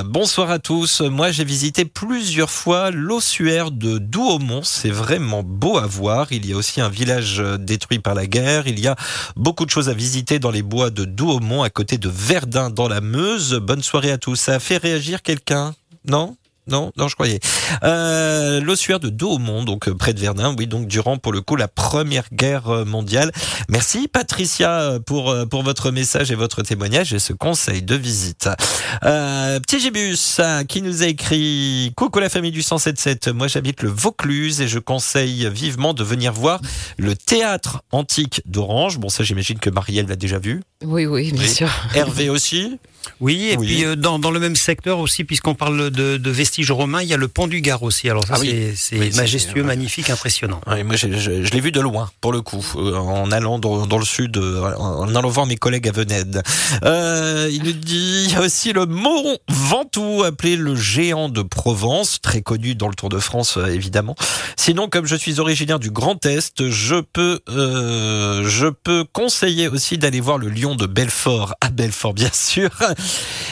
Bonsoir à tous. Moi, j'ai visité plusieurs fois l'ossuaire de Douaumont. C'est vraiment beau à voir. Il y a aussi un village détruit par la guerre. Il y a beaucoup de choses à visiter dans les bois de Douaumont à côté de Verdun dans la Meuse. Bonne soirée à tous. Ça a fait réagir quelqu'un Non non, non, je croyais. Euh, L'ossuaire de Douaumont, donc euh, près de Verdun, oui, donc durant pour le coup la première guerre euh, mondiale. Merci Patricia euh, pour pour votre message et votre témoignage et ce conseil de visite. Euh, petit Gibus qui nous a écrit Coucou la famille du 177. Moi j'habite le Vaucluse et je conseille vivement de venir voir le théâtre antique d'Orange. Bon ça j'imagine que Marielle l'a déjà vu. Oui, oui, bien Oui. sûr. Hervé aussi. Oui, et Oui. puis euh, dans, dans le même secteur aussi, puisqu'on parle de, de vestiges romains, il y a le pont du Gard aussi. Alors ça, Ah oui. c'est- Oui, majestueux, magnifique, impressionnant. Oui, moi, je, je- je l'ai vu de loin, pour le coup, euh, en allant dans, dans le sud, euh, en allant voir mes collègues à Venède. Euh, il nous dit, aussi le Mont Ventoux, appelé le géant de Provence, très connu dans le Tour de France, évidemment. Sinon, comme je suis originaire du Grand Est, je peux, euh, je peux conseiller aussi d'aller voir le lion de Belfort, à Belfort, bien sûr.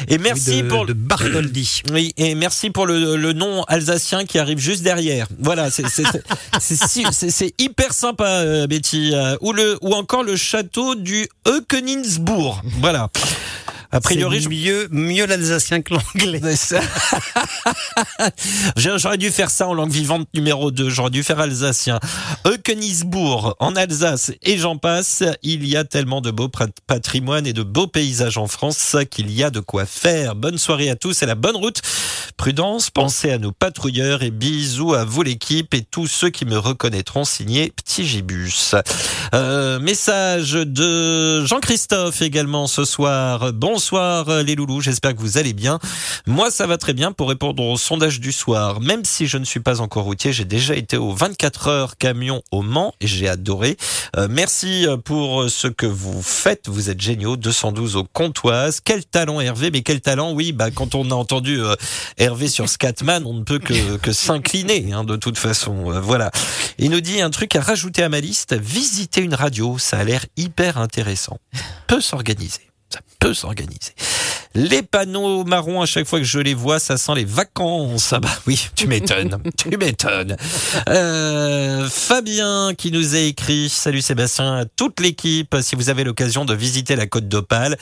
Et merci Oui, de, pour de Bartholdi. oui, et merci pour le, le nom alsacien qui arrive juste derrière. Voilà, c'est hyper sympa, euh, Betty. Euh, ou le ou encore le château du Eukeninsbourg. Voilà. A priori, C'est mieux, mieux l'alsacien que l'anglais. J'aurais dû faire ça en langue vivante numéro 2. J'aurais dû faire alsacien. Eukenisbourg, en Alsace, et j'en passe. Il y a tellement de beaux patrimoines et de beaux paysages en France qu'il y a de quoi faire. Bonne soirée à tous et la bonne route. Prudence, pensez à nos patrouilleurs et bisous à vous l'équipe et tous ceux qui me reconnaîtront signé Petit Gibus. Euh, message de Jean-Christophe également ce soir. Bonsoir euh, les loulous, j'espère que vous allez bien. Moi ça va très bien pour répondre au sondage du soir. Même si je ne suis pas encore routier, j'ai déjà été au 24 heures camion au Mans et j'ai adoré. Euh, merci pour ce que vous faites, vous êtes géniaux. 212 au Comtoise. Quel talent Hervé, mais quel talent, oui, bah quand on a entendu euh, Hervé sur Scatman, on ne peut que, que s'incliner hein, de toute façon. Euh, voilà. Il nous dit un truc à rajouter à ma liste, visiter une radio, ça a l'air hyper intéressant. Peut s'organiser. Ça peut s'organiser. Les panneaux marrons, à chaque fois que je les vois, ça sent les vacances. Ah bah oui, tu m'étonnes. tu m'étonnes. Euh, Fabien qui nous a écrit, salut Sébastien, à toute l'équipe, si vous avez l'occasion de visiter la côte d'Opale.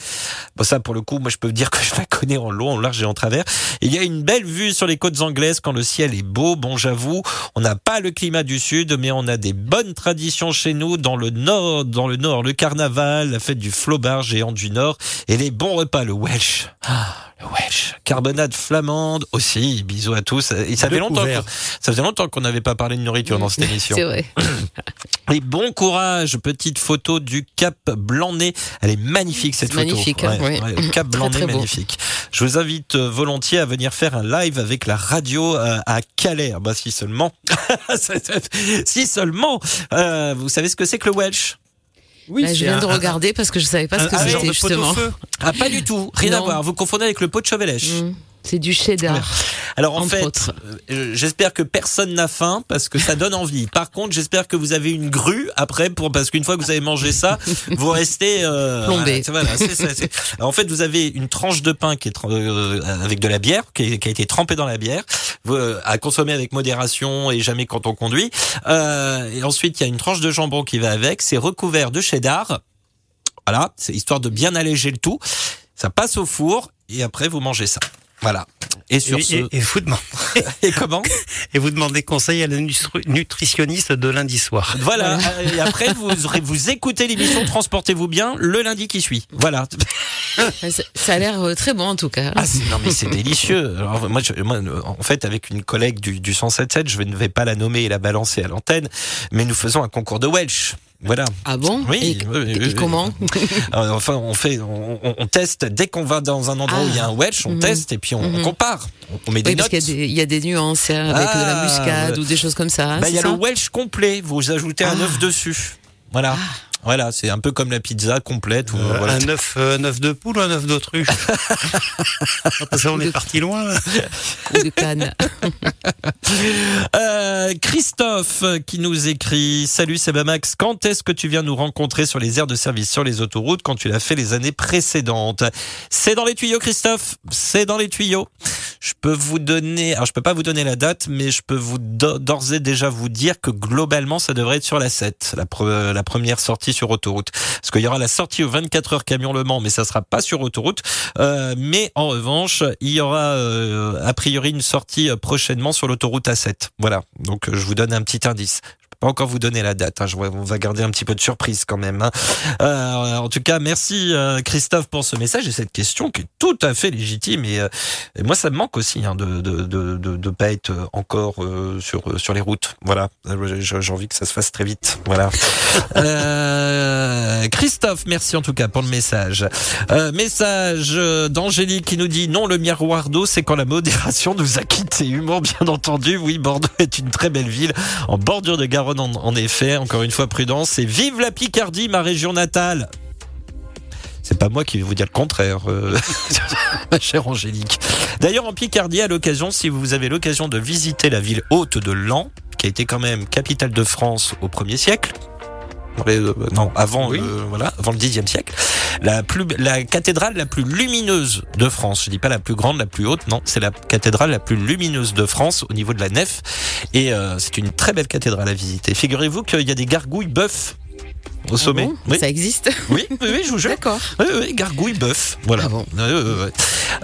Bon ça pour le coup, moi je peux vous dire que je la connais en long, en large et en travers. Il y a une belle vue sur les côtes anglaises quand le ciel est beau. Bon j'avoue, on n'a pas le climat du sud, mais on a des bonnes traditions chez nous dans le nord, dans le nord, le carnaval, la fête du flobard géant du nord et les bons repas, le Welsh. Ah, le Welsh. Carbonade flamande aussi. Bisous à tous. Et ça fait longtemps, ça faisait longtemps qu'on n'avait pas parlé de nourriture dans cette émission. C'est vrai. Et bon courage, petite photo du Cap Blanc-Nez. Elle est magnifique cette photo. Magnifique, oui. Cap Blanc-Nez, magnifique. Je vous invite euh, volontiers à venir faire un live avec la radio euh, à Calais. Bah si seulement, si seulement. Euh, vous savez ce que c'est que le Welsh? Oui, Bah, je viens de regarder parce que je savais pas ce que c'était justement. Ah pas du tout, rien à voir. Vous confondez avec le pot de chevelèche. Mm. C'est du cheddar. Alors en fait, autres. euh, j'espère que personne n'a faim parce que ça donne envie. Par contre, j'espère que vous avez une grue après pour parce qu'une fois que vous avez mangé ça, vous restez euh, Plombé. Voilà, en fait, vous avez une tranche de pain qui est euh, avec de la bière qui, est- qui a été trempée dans la bière, euh, à consommer avec modération et jamais quand on conduit. Euh, et ensuite, il y a une tranche de jambon qui va avec. C'est recouvert de cheddar. Voilà, c'est histoire de bien alléger le tout. Ça passe au four et après vous mangez ça. Voilà. Et sur Et, ce, et- et vous demandez, et comment et vous demandez conseil à la nutri- nutritionniste de lundi soir. Voilà. Euh, Et après, vous, vous écoutez l'émission Transportez-vous bien le lundi qui suit. Voilà. Ça, a l'air euh, très bon en tout cas. Ah, non, mais c'est délicieux. Alors, moi, je- moi, euh, en fait, avec une collègue du, du 177, je ne vais pas la nommer et la balancer à l'antenne, mais nous faisons un concours de Welsh. Voilà. Ah bon Oui, Et, oui, oui, et oui. comment enfin, on fait, on, teste dès qu'on va dans un endroit où il y a un Welsh, on Mhm. teste et puis on, on Mhm. compare. On, met des Oui, parce notes. qu'il y, a des- il y a des nuances hein, avec de la Ah, muscade ou des choses comme ça. hein, Bah, il y a le Welsh complet. Vous ajoutez un Ah. œuf dessus. Voilà. Voilà, c'est un peu comme la pizza complète. Euh, voilà. Un œuf, euh, de poule ou un œuf d'autruche Parce qu'on est parti loin. de canne. Euh, Christophe qui nous écrit Salut Sebamax, quand est-ce que tu viens nous rencontrer sur les aires de service sur les autoroutes quand tu l'as fait les années précédentes? C'est dans les tuyaux Christophe, c'est dans les tuyaux. Je peux vous donner, alors je peux pas vous donner la date, mais je peux vous do- d'ores et déjà vous dire que globalement ça devrait être sur la 7, la, pre- la première sortie sur autoroute. Parce qu'il y aura la sortie au 24 heures camion Le Mans, mais ça sera pas sur autoroute. Euh, mais en revanche, il y aura euh, a priori une sortie euh, prochainement sur l'autoroute A7. Voilà. Donc je vous donne un petit indice. Pas encore vous donner la date. Hein. Je, vois- on va garder un petit peu de surprise quand même. hein. Euh, en tout cas, merci euh, Christophe pour ce message et cette question qui est tout à fait légitime. Et, euh, et moi, ça me manque aussi hein, de de de de, de pas être encore euh, sur sur les routes. Voilà. Euh, J'ai envie que ça se fasse très vite. Voilà. Euh, Christophe, merci en tout cas pour le message. Euh, message euh, d'Angélique qui nous dit non, le miroir d'eau, c'est quand la modération nous a quittés. Humour, bien entendu. Oui, Bordeaux est une très belle ville en bordure de Garonne, en, en effet. Encore une fois, prudence. Et vive la Picardie, ma région natale. C'est pas moi qui vais vous dire le contraire, euh, ma chère Angélique. D'ailleurs, en Picardie, à l'occasion, si vous avez l'occasion de visiter la ville haute de Lens, qui a été quand même capitale de France au 1er siècle, euh, non, avant, Oui. le, voilà, avant le Xe siècle, la plus, la cathédrale la plus lumineuse de France. Je dis pas la plus grande, la plus haute, non, c'est la cathédrale la plus lumineuse de France au niveau de la nef. Et euh, c'est une très belle cathédrale à visiter. Figurez-vous qu'il y a des gargouilles bœufs. Au sommet. Ah bon? Oui. Ça existe? Oui, oui, oui, je vous jure. D'accord. Oui, oui, gargouille bœuf. Voilà. Ah bon.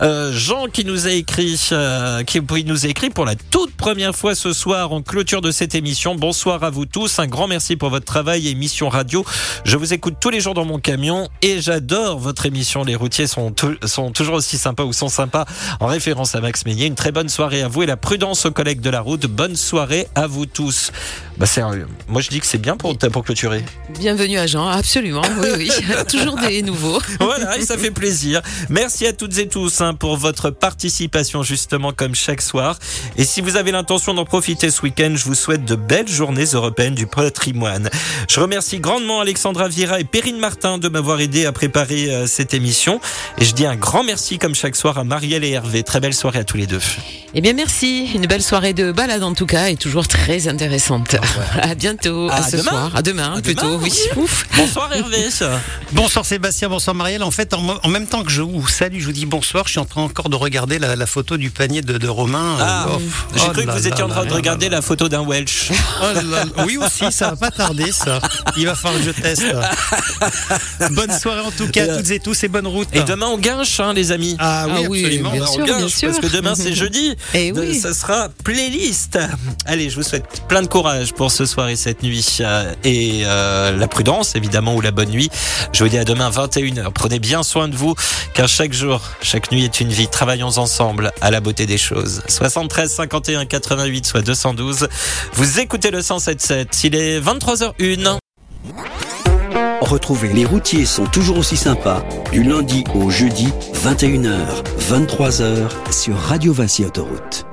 Euh, Jean qui nous a écrit, euh, qui nous a écrit pour la toute première fois ce soir en clôture de cette émission. Bonsoir à vous tous. Un grand merci pour votre travail et émission radio. Je vous écoute tous les jours dans mon camion et j'adore votre émission. Les routiers sont, sont toujours aussi sympas ou sont sympas en référence à Max Meignet. Une très bonne soirée à vous et la prudence aux collègues de la route. Bonne soirée à vous tous. Bah, moi je dis que c'est bien pour, pour clôturer. Bienvenue à Jean, absolument. Oui, oui. Toujours des nouveaux. Voilà, et ça fait plaisir. Merci à toutes et tous hein, pour votre participation, justement, comme chaque soir. Et si vous avez l'intention d'en profiter ce week-end, je vous souhaite de belles journées européennes du patrimoine. Je remercie grandement Alexandra Vira et Perrine Martin de m'avoir aidé à préparer euh, cette émission. Et je dis un grand merci, comme chaque soir, à Marielle et Hervé. Très belle soirée à tous les deux. Eh bien, merci. Une belle soirée de balade en tout cas et toujours très intéressante. À bientôt. À À ce demain. soir. À demain, À plutôt. demain, oui. Ouf. Bonsoir Hervé. Bonsoir Sébastien, bonsoir Marielle. En fait, en, en même temps que je vous salue, je vous dis bonsoir, je suis en train encore de regarder la, la photo du panier de, de Romain. Ah, Euh, oh, J'ai oh cru que vous étiez en train de regarder la photo d'un Welsh. Oh là. Oui aussi, ça va pas tarder ça. Il va falloir que je teste. Bonne soirée en tout cas à toutes et tous et bonne route. Et demain on guinche, hein, les amis. Ah oui, Ah oui, absolument. bien On sûr, bien sûr. Parce que demain c'est jeudi. Eh De- oui. Ça sera playlist. Allez, je vous souhaite plein de courage pour ce soir et cette nuit. euh, Et euh, la prudence, évidemment, ou la bonne nuit. Je vous dis à demain 21h. Prenez bien soin de vous, car chaque jour, chaque nuit est une vie. Travaillons ensemble à la beauté des choses. 73 51 88 soit 212. Vous écoutez le 177. Il est 23h01. Retrouvez les routiers sont toujours aussi sympas du lundi au jeudi 21h, 23h sur Radio Vinci Autoroute.